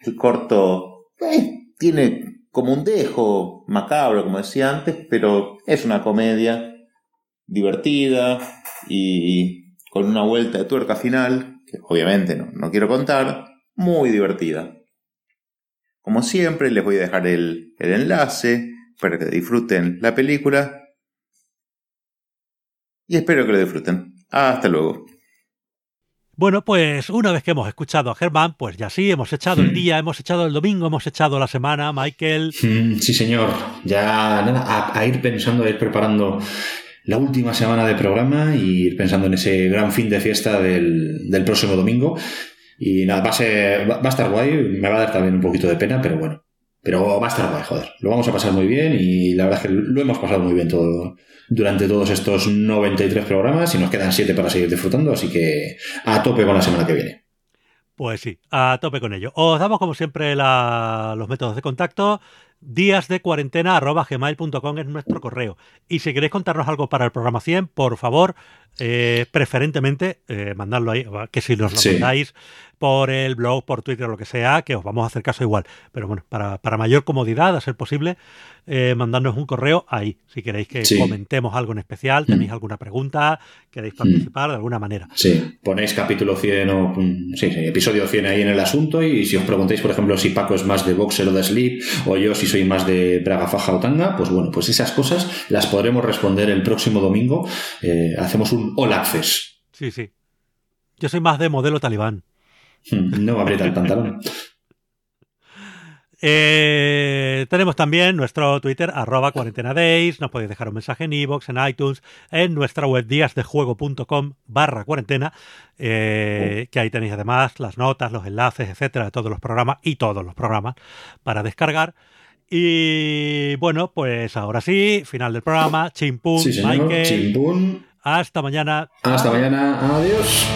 El corto eh, tiene como un dejo macabro, como decía antes, pero es una comedia divertida y con una vuelta de tuerca final, que obviamente no, quiero contar, muy divertida. Como siempre, les voy a dejar el, el enlace para que disfruten la película. Y espero que lo disfruten. Hasta luego. Bueno, pues una vez que hemos escuchado a Germán, pues ya sí, hemos echado el hmm. día, hemos echado el domingo, hemos echado la semana, Michael. Hmm, sí, señor. Ya nada, a, a ir pensando, a ir preparando la última semana de programa y ir pensando en ese gran fin de fiesta del, del próximo domingo. Y nada, va a, ser, va a estar guay, me va a dar también un poquito de pena, pero bueno. Pero va a estar guay, joder. Lo vamos a pasar muy bien y la verdad es que lo hemos pasado muy bien todo durante todos estos 93 programas y nos quedan 7 para seguir disfrutando, así que a tope con la semana que viene. Pues sí, a tope con ello. Os damos como siempre los métodos de contacto días de cuarentena gmail.com es nuestro correo. Y si queréis contarnos algo para el programa 100, por favor, eh, preferentemente, eh, mandadlo ahí, que si nos lo mandáis por el blog, por Twitter o lo que sea, que os vamos a hacer caso igual. Pero bueno, para, para mayor comodidad, a ser posible, eh, mandadnos un correo ahí. Si queréis que comentemos algo en especial, mm. tenéis alguna pregunta, queréis mm. participar de alguna manera. Sí, ponéis capítulo 100 o sí, episodio 100 ahí en el asunto y si os preguntáis, por ejemplo, si Paco es más de boxer o de sleep o yo si soy más de braga, faja o tanga, pues bueno, pues esas cosas las podremos responder el próximo domingo. Eh, hacemos un all access. Sí, sí. Yo soy más de modelo talibán. Hmm, no aprieta el pantalón. Eh, tenemos también nuestro Twitter, arroba cuarentena days. Nos podéis dejar un mensaje en iVoox, en iTunes, en nuestra web díasdejuego.com barra cuarentena. Eh, oh. Que ahí tenéis además las notas, los enlaces, etcétera, de todos los programas y todos los programas para descargar. Y bueno, pues ahora sí, final del programa. Chimpún, Michael. Chimpún. Hasta mañana. Hasta mañana. Adiós.